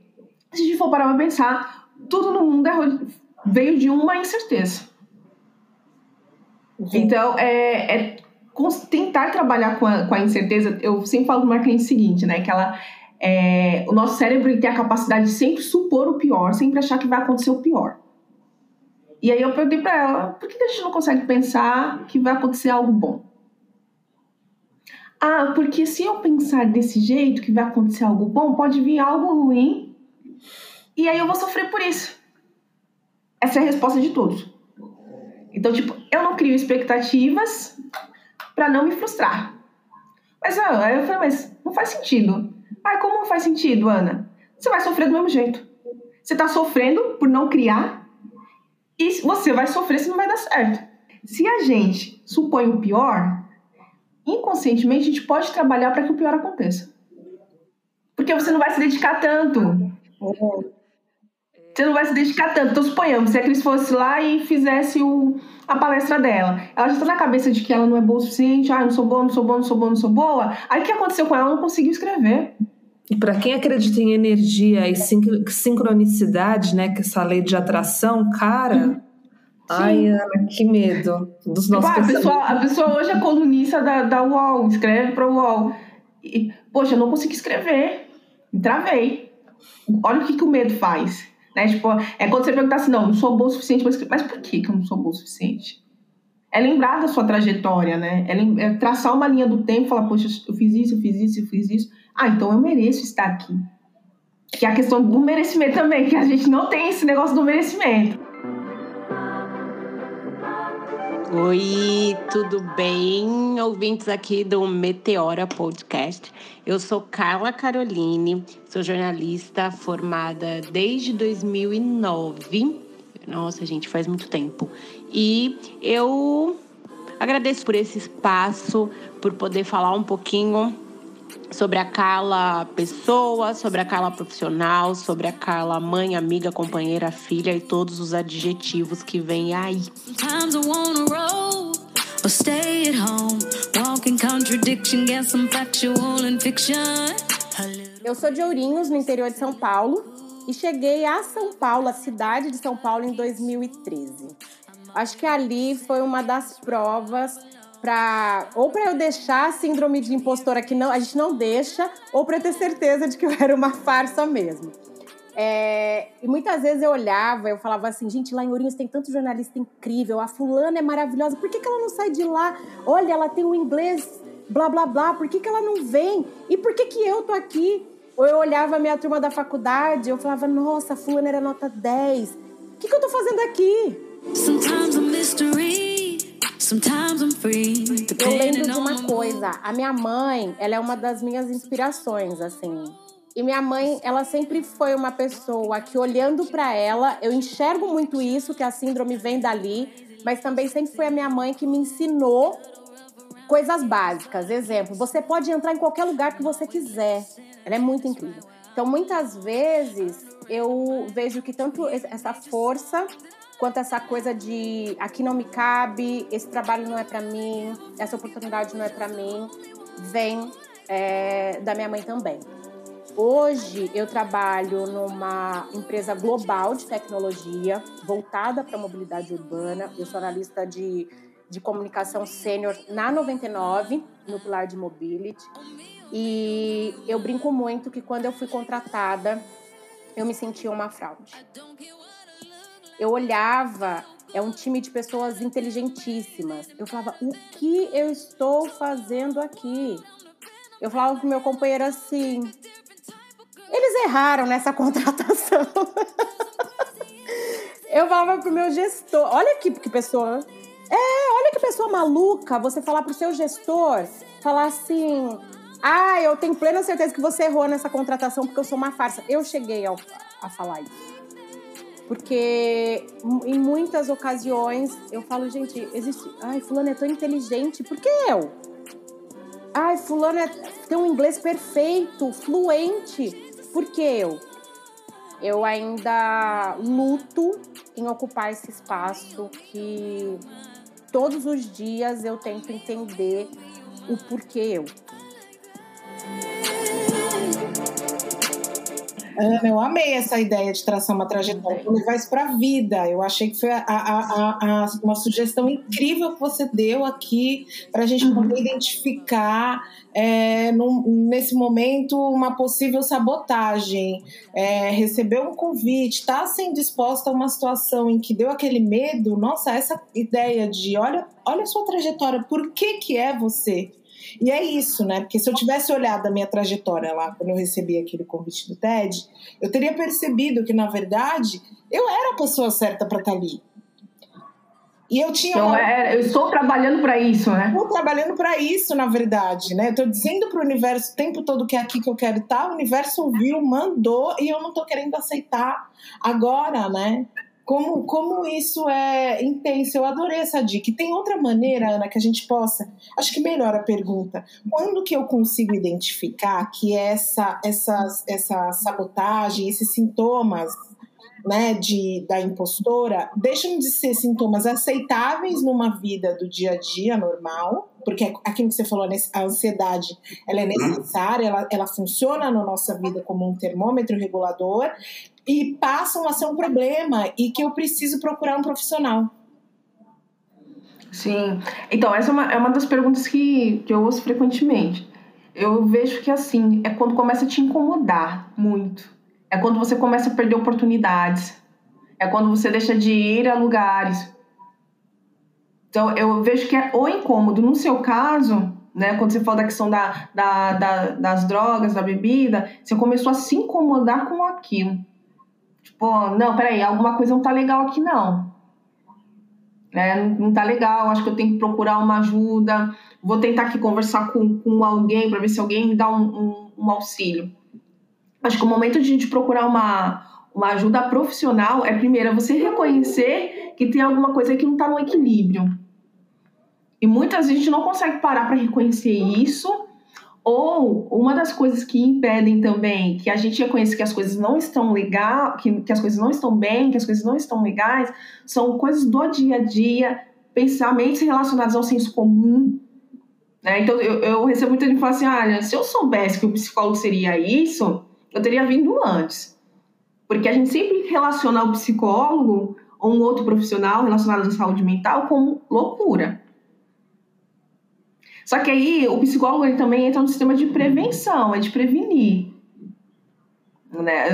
se a gente for parar pra pensar, tudo no mundo é, veio de uma incerteza. Então, é, é tentar trabalhar com a, com a incerteza, eu sempre falo para uma cliente o seguinte, né? Que ela, é, o nosso cérebro tem a capacidade de sempre supor o pior, sempre achar que vai acontecer o pior. E aí eu perguntei para ela, por que a gente não consegue pensar que vai acontecer algo bom? Ah, porque se eu pensar desse jeito, que vai acontecer algo bom, pode vir algo ruim, e aí eu vou sofrer por isso. Essa é a resposta de todos. Então, tipo, eu não crio expectativas para não me frustrar. Mas ah, eu falei, mas não faz sentido. Ah, como não faz sentido, Ana? Você vai sofrer do mesmo jeito. Você está sofrendo por não criar e você vai sofrer se não vai dar certo. Se a gente supõe o pior, inconscientemente a gente pode trabalhar para que o pior aconteça. Porque você não vai se dedicar tanto. Você não vai se dedicar tanto. Então, suponhamos, se a Cris fosse lá e fizesse o, a palestra dela. Ela já está na cabeça de que ela não é boa o suficiente, ah, não sou boa, não sou boa, não sou boa, não sou boa. Aí o que aconteceu com ela? Ela não conseguiu escrever. E para quem acredita em energia e sincronicidade, né, que essa lei de atração, cara. Sim. Ai, Ana, que medo dos nossos tipo, a, pessoa, a pessoa hoje é colunista da, da UOL, escreve para o UOL. E, poxa, eu não consegui escrever. Me travei. Olha o que, que o medo faz né? Tipo, é quando você perguntar assim, não, não sou boa o suficiente, mas, mas por que, que eu não sou boa o suficiente? É lembrar da sua trajetória, né? É, é traçar uma linha do tempo falar, poxa, eu fiz isso, eu fiz isso, eu fiz isso. Ah, então eu mereço estar aqui. Que é a questão do merecimento também, que a gente não tem esse negócio do merecimento. Oi, tudo bem? Ouvintes aqui do Meteora Podcast. Eu sou Carla Caroline, sou jornalista formada desde 2009. Nossa, gente, faz muito tempo. E eu agradeço por esse espaço, por poder falar um pouquinho sobre a Carla pessoa, sobre a Carla profissional, sobre a Carla mãe, amiga, companheira, filha e todos os adjetivos que vêm aí. Eu sou de Ourinhos, no interior de São Paulo, e cheguei a São Paulo, a cidade de São Paulo, em 2013. Acho que ali foi uma das provas para ou para eu deixar a síndrome de impostora que não a gente não deixa, ou para ter certeza de que eu era uma farsa mesmo. É, e muitas vezes eu olhava, eu falava assim, gente, lá em Ourinhos tem tanto jornalista incrível, a fulana é maravilhosa, por que, que ela não sai de lá? Olha, ela tem um inglês blá blá blá, por que, que ela não vem? E por que, que eu tô aqui? Ou eu olhava a minha turma da faculdade, eu falava, nossa, a fulana era nota 10. O que, que eu tô fazendo aqui? Sometimes a mystery. Eu lembro de uma coisa, a minha mãe, ela é uma das minhas inspirações, assim. E minha mãe, ela sempre foi uma pessoa que olhando para ela, eu enxergo muito isso, que a síndrome vem dali, mas também sempre foi a minha mãe que me ensinou coisas básicas. Exemplo, você pode entrar em qualquer lugar que você quiser. Ela é muito incrível. Então, muitas vezes, eu vejo que tanto essa força quanto essa coisa de aqui não me cabe, esse trabalho não é para mim, essa oportunidade não é para mim, vem é, da minha mãe também. Hoje eu trabalho numa empresa global de tecnologia voltada para a mobilidade urbana. Eu sou analista de, de comunicação sênior na 99, no Pilar de Mobility. E eu brinco muito que quando eu fui contratada, eu me sentia uma fraude. Eu olhava, é um time de pessoas inteligentíssimas. Eu falava, o que eu estou fazendo aqui? Eu falava pro meu companheiro assim, eles erraram nessa contratação. eu falava pro meu gestor, olha que, que pessoa. É, olha que pessoa maluca você falar pro seu gestor, falar assim: ah, eu tenho plena certeza que você errou nessa contratação porque eu sou uma farsa. Eu cheguei ao, a falar isso. Porque em muitas ocasiões eu falo, gente, existe. Ai, fulano é tão inteligente, por que eu? Ai, fulano é, tem um inglês perfeito, fluente. Por que eu? Eu ainda luto em ocupar esse espaço que todos os dias eu tento entender o porquê eu. Ana, eu amei essa ideia de traçar uma trajetória, vou levar isso para a vida. Eu achei que foi a, a, a, uma sugestão incrível que você deu aqui para a gente uhum. poder identificar é, num, nesse momento uma possível sabotagem. É, receber um convite, estar tá sendo disposta a uma situação em que deu aquele medo. Nossa, essa ideia de olha, olha a sua trajetória, por que, que é você? E é isso, né? Porque se eu tivesse olhado a minha trajetória lá, quando eu recebi aquele convite do TED, eu teria percebido que, na verdade, eu era a pessoa certa para estar tá ali. E eu tinha. Então, uma... é, eu estou trabalhando para isso, né? Estou trabalhando para isso, na verdade, né? Estou dizendo para o universo o tempo todo que é aqui que eu quero estar, o universo ouviu, mandou, e eu não estou querendo aceitar agora, né? Como, como isso é intenso. Eu adorei essa dica. Tem outra maneira, Ana, que a gente possa. Acho que melhora a pergunta. Quando que eu consigo identificar que essa, essa, essa sabotagem, esses sintomas né, de, da impostora deixam de ser sintomas aceitáveis numa vida do dia a dia normal, porque aquilo que você falou, a ansiedade, ela é necessária, ela, ela funciona na nossa vida como um termômetro regulador, e passam a ser um problema e que eu preciso procurar um profissional. Sim. Então, essa é uma, é uma das perguntas que, que eu ouço frequentemente. Eu vejo que, assim, é quando começa a te incomodar muito. É quando você começa a perder oportunidades. É quando você deixa de ir a lugares. Então, eu vejo que é o incômodo. No seu caso, né, quando você falou da questão da, da, da, das drogas, da bebida, você começou a se incomodar com aquilo. Tipo, não, peraí, alguma coisa não tá legal aqui, não. É, não tá legal, acho que eu tenho que procurar uma ajuda. Vou tentar aqui conversar com, com alguém para ver se alguém me dá um, um, um, auxílio. Acho que o momento de, de procurar uma, uma ajuda profissional é, primeiro, é você reconhecer que tem alguma coisa que não está no equilíbrio. E muitas vezes a gente não consegue parar para reconhecer isso, Ou uma das coisas que impedem também que a gente reconheça que as coisas não estão legal, que, que as coisas não estão bem, que as coisas não estão legais, são coisas do dia a dia, pensamentos relacionados ao senso comum. Né? Então eu, eu recebo muita gente falando assim: ah, se eu soubesse que o psicólogo seria isso, eu teria vindo antes. Porque a gente sempre relaciona o psicólogo ou um outro profissional relacionado à saúde mental como loucura. Só que aí o psicólogo ele também entra no sistema de prevenção, é de prevenir. Né?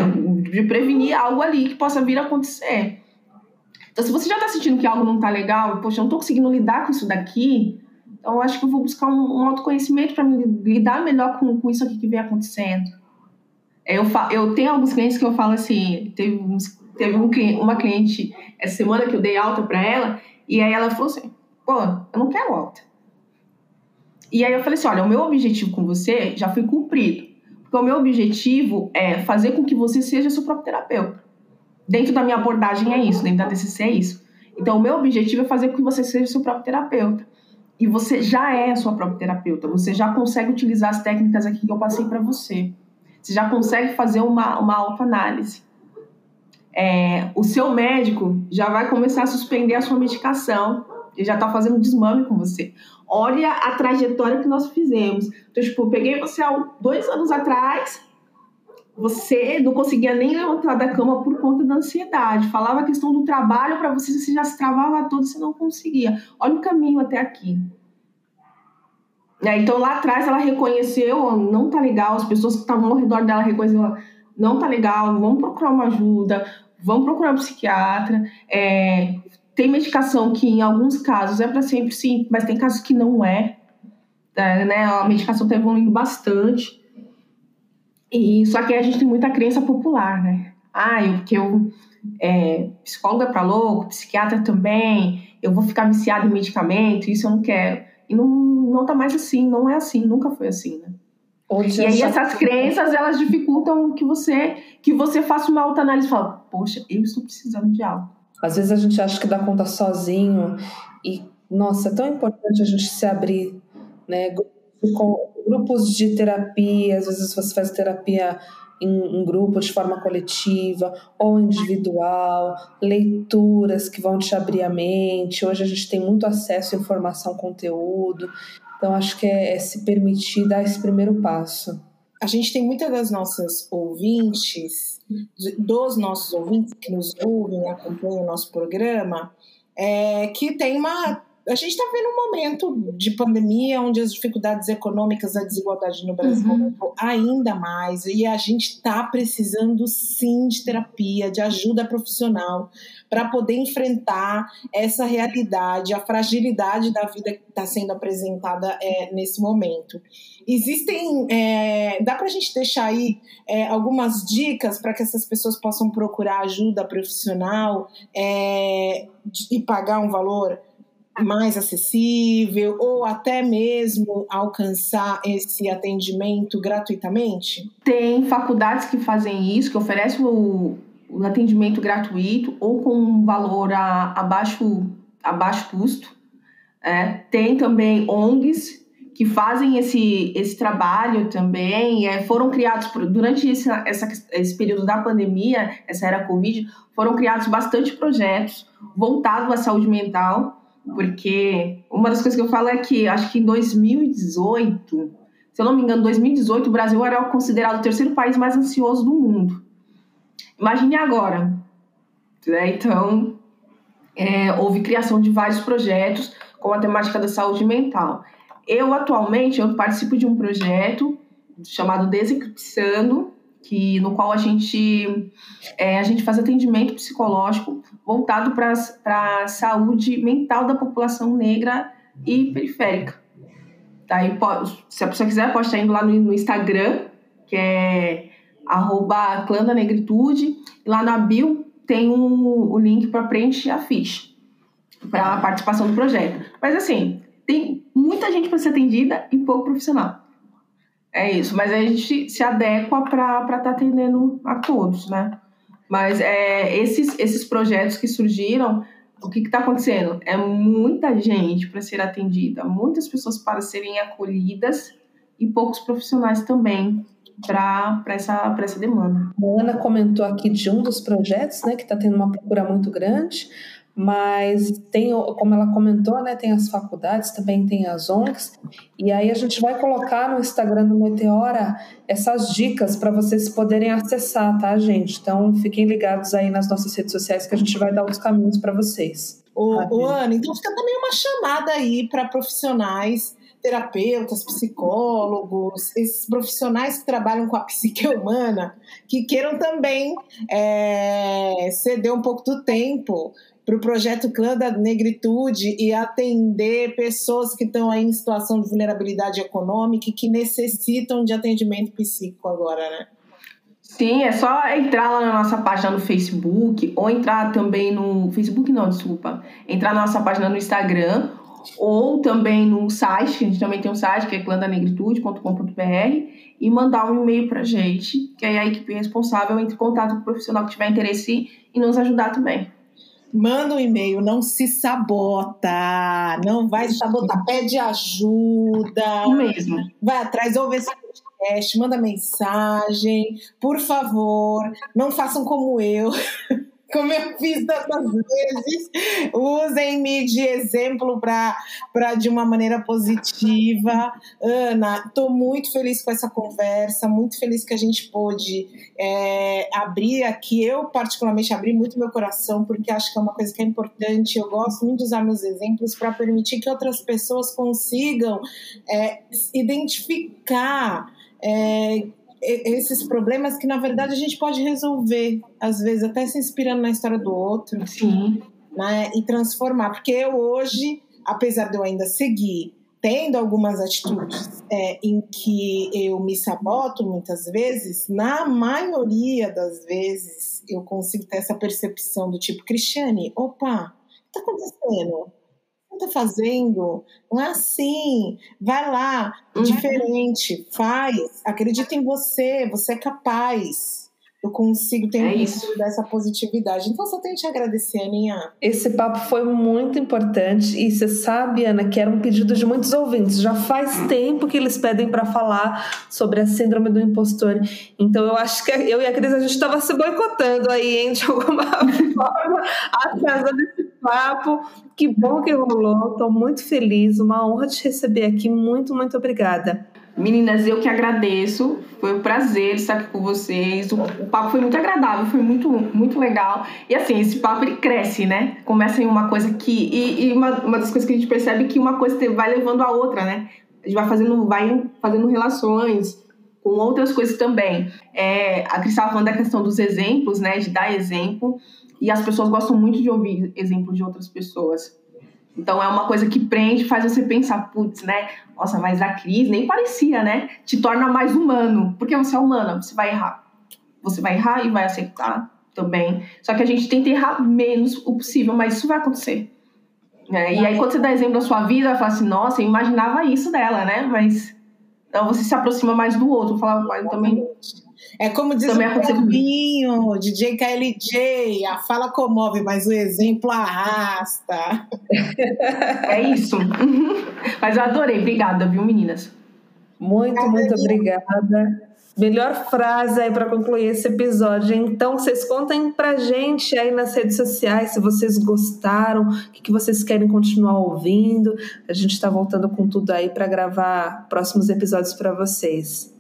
De prevenir algo ali que possa vir a acontecer. Então, se você já está sentindo que algo não está legal, poxa, eu não estou conseguindo lidar com isso daqui, então eu acho que eu vou buscar um, um autoconhecimento para lidar melhor com, com isso aqui que vem acontecendo. Eu, eu tenho alguns clientes que eu falo assim, teve, uns, teve um, uma cliente essa semana que eu dei alta para ela, e aí ela falou assim, pô, eu não quero alta. E aí eu falei assim: olha, o meu objetivo com você já foi cumprido. Porque o meu objetivo é fazer com que você seja seu próprio terapeuta. Dentro da minha abordagem é isso, dentro da TCC é isso. Então, o meu objetivo é fazer com que você seja seu próprio terapeuta. E você já é a sua própria terapeuta. Você já consegue utilizar as técnicas aqui que eu passei para você. Você já consegue fazer uma, uma autoanálise. É, o seu médico já vai começar a suspender a sua medicação. Ele já está fazendo desmame com você olha a trajetória que nós fizemos. Então, tipo, peguei você há dois anos atrás, você não conseguia nem levantar da cama por conta da ansiedade. Falava a questão do trabalho para você, você já se travava todo, você não conseguia. Olha o caminho até aqui. É, então lá atrás ela reconheceu, não tá legal, as pessoas que estavam ao redor dela reconheceram, não tá legal, vamos procurar uma ajuda, vamos procurar um psiquiatra, é, tem medicação que, em alguns casos, é para sempre sim, mas tem casos que não é. é né? A medicação está evoluindo bastante. E só que a gente tem muita crença popular, né? Ah, eu, porque eu é, psicóloga é para louco, psiquiatra também, eu vou ficar viciado em medicamento, isso eu não quero. E não, não tá mais assim, não é assim, nunca foi assim, né? e aí essas crenças, elas dificultam que você que você faça uma autoanálise e fala, poxa, eu estou precisando de algo. Às vezes a gente acha que dá conta sozinho e, nossa, é tão importante a gente se abrir, né? Grupos de terapia, às vezes você faz terapia em um grupo de forma coletiva ou individual, leituras que vão te abrir a mente. Hoje a gente tem muito acesso à informação, conteúdo. Então acho que é, é se permitir dar esse primeiro passo. A gente tem muitas das nossas ouvintes dos nossos ouvintes que nos ouvem, acompanham o nosso programa, é, que tem uma. A gente está vendo um momento de pandemia onde as dificuldades econômicas, a desigualdade no Brasil uhum. ainda mais, e a gente está precisando sim de terapia, de ajuda profissional, para poder enfrentar essa realidade, a fragilidade da vida que está sendo apresentada é, nesse momento. Existem. É, dá para a gente deixar aí é, algumas dicas para que essas pessoas possam procurar ajuda profissional é, e pagar um valor mais acessível ou até mesmo alcançar esse atendimento gratuitamente? Tem faculdades que fazem isso, que oferecem o, o atendimento gratuito ou com um valor a, a, baixo, a baixo custo. É. Tem também ONGs que fazem esse, esse trabalho também, é, foram criados durante esse, essa, esse período da pandemia, essa era Covid, foram criados bastante projetos voltados à saúde mental, porque uma das coisas que eu falo é que acho que em 2018, se eu não me engano, 2018, o Brasil era considerado o terceiro país mais ansioso do mundo. Imagine agora. Né? Então, é, houve criação de vários projetos com a temática da saúde mental. Eu, atualmente, eu participo de um projeto chamado Desencriptando, que, no qual a gente, é, a gente faz atendimento psicológico voltado para a saúde mental da população negra e periférica. Tá? E pode, se a pessoa quiser, pode estar indo lá no, no Instagram, que é arroba clã da negritude. E lá na bio tem um, o link para preencher a ficha para a participação do projeto. Mas assim, tem muita gente para ser atendida e pouco profissional. É isso, mas a gente se adequa para estar tá atendendo a todos, né? Mas é, esses, esses projetos que surgiram, o que está acontecendo? É muita gente para ser atendida, muitas pessoas para serem acolhidas e poucos profissionais também para essa, essa demanda. A Ana comentou aqui de um dos projetos, né, que está tendo uma procura muito grande, mas tem, como ela comentou, né, tem as faculdades, também tem as ONGs, e aí a gente vai colocar no Instagram do Meteora essas dicas para vocês poderem acessar, tá, gente? Então fiquem ligados aí nas nossas redes sociais que a gente vai dar os caminhos para vocês. O, o Ana, então fica também uma chamada aí para profissionais terapeutas, psicólogos, esses profissionais que trabalham com a psique humana, que queiram também é, ceder um pouco do tempo para o projeto Clã da Negritude e atender pessoas que estão aí em situação de vulnerabilidade econômica e que necessitam de atendimento psíquico agora, né? Sim, é só entrar lá na nossa página no Facebook ou entrar também no Facebook não, desculpa, entrar na nossa página no Instagram ou também no site, a gente também tem um site que é clandanegritude.com.br e mandar um e-mail pra gente, que aí a equipe responsável entre em contato com o profissional que tiver interesse em nos ajudar também. Manda um e-mail, não se sabota, não vai se sabotar, pede ajuda. mesmo. Vai atrás, ouve esse podcast, manda mensagem, por favor, não façam como eu. como eu fiz tantas vezes, usem-me de exemplo para de uma maneira positiva. Ana, estou muito feliz com essa conversa, muito feliz que a gente pôde é, abrir aqui. Eu, particularmente, abri muito meu coração, porque acho que é uma coisa que é importante. Eu gosto muito de usar meus exemplos para permitir que outras pessoas consigam é, identificar. É, esses problemas que na verdade a gente pode resolver, às vezes até se inspirando na história do outro, Sim. né? E transformar, porque eu hoje, apesar de eu ainda seguir tendo algumas atitudes é, em que eu me saboto muitas vezes, na maioria das vezes eu consigo ter essa percepção do tipo, Cristiane, opa, o que está acontecendo? Está fazendo? Não é assim. Vai lá, uhum. diferente, faz. Acredita em você, você é capaz eu consigo ter é isso. dessa positividade. Então, só tenho que te agradecer, Aninha. Esse papo foi muito importante e você sabe, Ana, que era um pedido de muitos ouvintes. Já faz tempo que eles pedem para falar sobre a síndrome do impostor. Então, eu acho que eu e a Cris, a gente estava se boicotando aí, hein, de alguma forma, atrasando esse papo. Que bom que rolou. Estou muito feliz. Uma honra te receber aqui. Muito, muito obrigada. Meninas, eu que agradeço. Foi um prazer estar aqui com vocês. O, o, papo foi muito agradável, foi muito, muito legal. E assim, esse papo ele cresce, né? Começa em uma coisa que. E, e uma, uma das coisas que a gente percebe é que uma coisa vai levando a outra, né? A gente vai fazendo, vai fazendo relações com outras coisas também. É, a Cris estava falando da questão dos exemplos, né? De dar exemplo. E as pessoas gostam muito de ouvir exemplos de outras pessoas. Então é uma coisa que prende, faz você pensar, putz, né? Nossa, mas a Cris nem parecia, né? Te torna mais humano, porque você é humana, você vai errar. Você vai errar e vai aceitar também. Só que a gente tenta errar menos o possível, mas isso vai acontecer. É, e aí, quando você dá exemplo da sua vida, vai falar assim, nossa, eu imaginava isso dela, né? Mas então você se aproxima mais do outro. Falar, mas também é como diz Também o Paulinho, DJ KLJ, a fala comove, mas o exemplo arrasta. É isso. Mas eu adorei. Obrigada, viu, meninas? Muito, muito obrigada. Melhor frase aí para concluir esse episódio. Então, vocês contem pra gente aí nas redes sociais se vocês gostaram, o que, que vocês querem continuar ouvindo. A gente está voltando com tudo aí para gravar próximos episódios para vocês.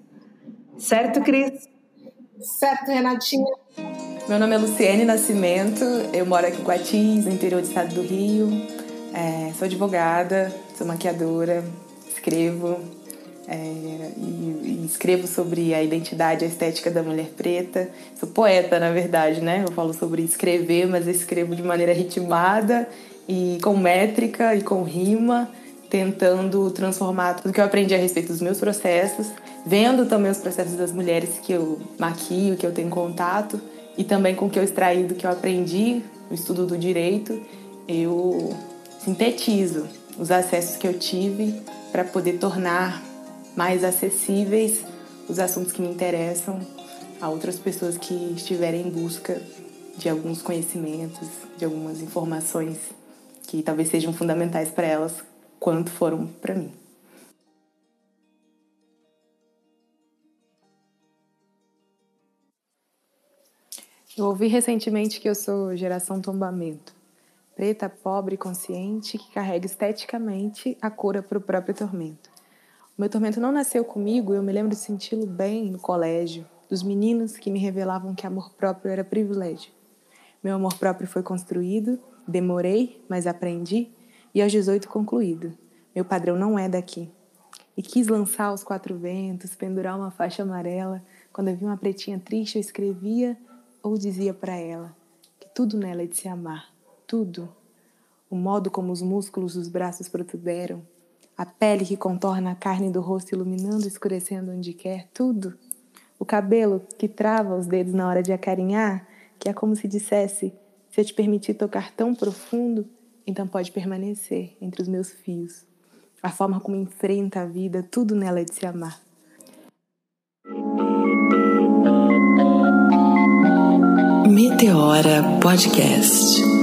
Certo, Cris? Certo, Renatinha. Meu nome é Luciene Nascimento, eu moro aqui em Guatis, no interior do estado do Rio. É, sou advogada, sou maquiadora, escrevo é, e, e, escrevo sobre a identidade a estética da mulher preta. Sou poeta, na verdade, né? Eu falo sobre escrever, mas escrevo de maneira ritmada e com métrica e com rima, tentando transformar tudo que eu aprendi a respeito dos meus processos vendo também os processos das mulheres que eu maquio, que eu tenho contato, e também com o que eu extraí do que eu aprendi no estudo do direito, eu sintetizo os acessos que eu tive para poder tornar mais acessíveis os assuntos que me interessam a outras pessoas que estiverem em busca de alguns conhecimentos, de algumas informações que talvez sejam fundamentais para elas quanto foram para mim. Eu ouvi recentemente que eu sou geração tombamento, preta, pobre, consciente, que carrega esteticamente a cura para o próprio tormento. O meu tormento não nasceu comigo, eu me lembro de senti-lo bem no colégio, dos meninos que me revelavam que amor próprio era privilégio. Meu amor próprio foi construído, demorei, mas aprendi, e aos 18 concluído. Meu padrão não é daqui. E quis lançar aos quatro ventos, pendurar uma faixa amarela. Quando eu vi uma pretinha triste, eu escrevia ou dizia para ela que tudo nela é de se amar, tudo. O modo como os músculos dos braços protuberam, a pele que contorna a carne do rosto iluminando escurecendo onde quer, tudo. O cabelo que trava os dedos na hora de acarinhar, que é como se dissesse: se eu te permitir tocar tão profundo, então pode permanecer entre os meus fios. A forma como enfrenta a vida, tudo nela é de se amar. Meteora Podcast.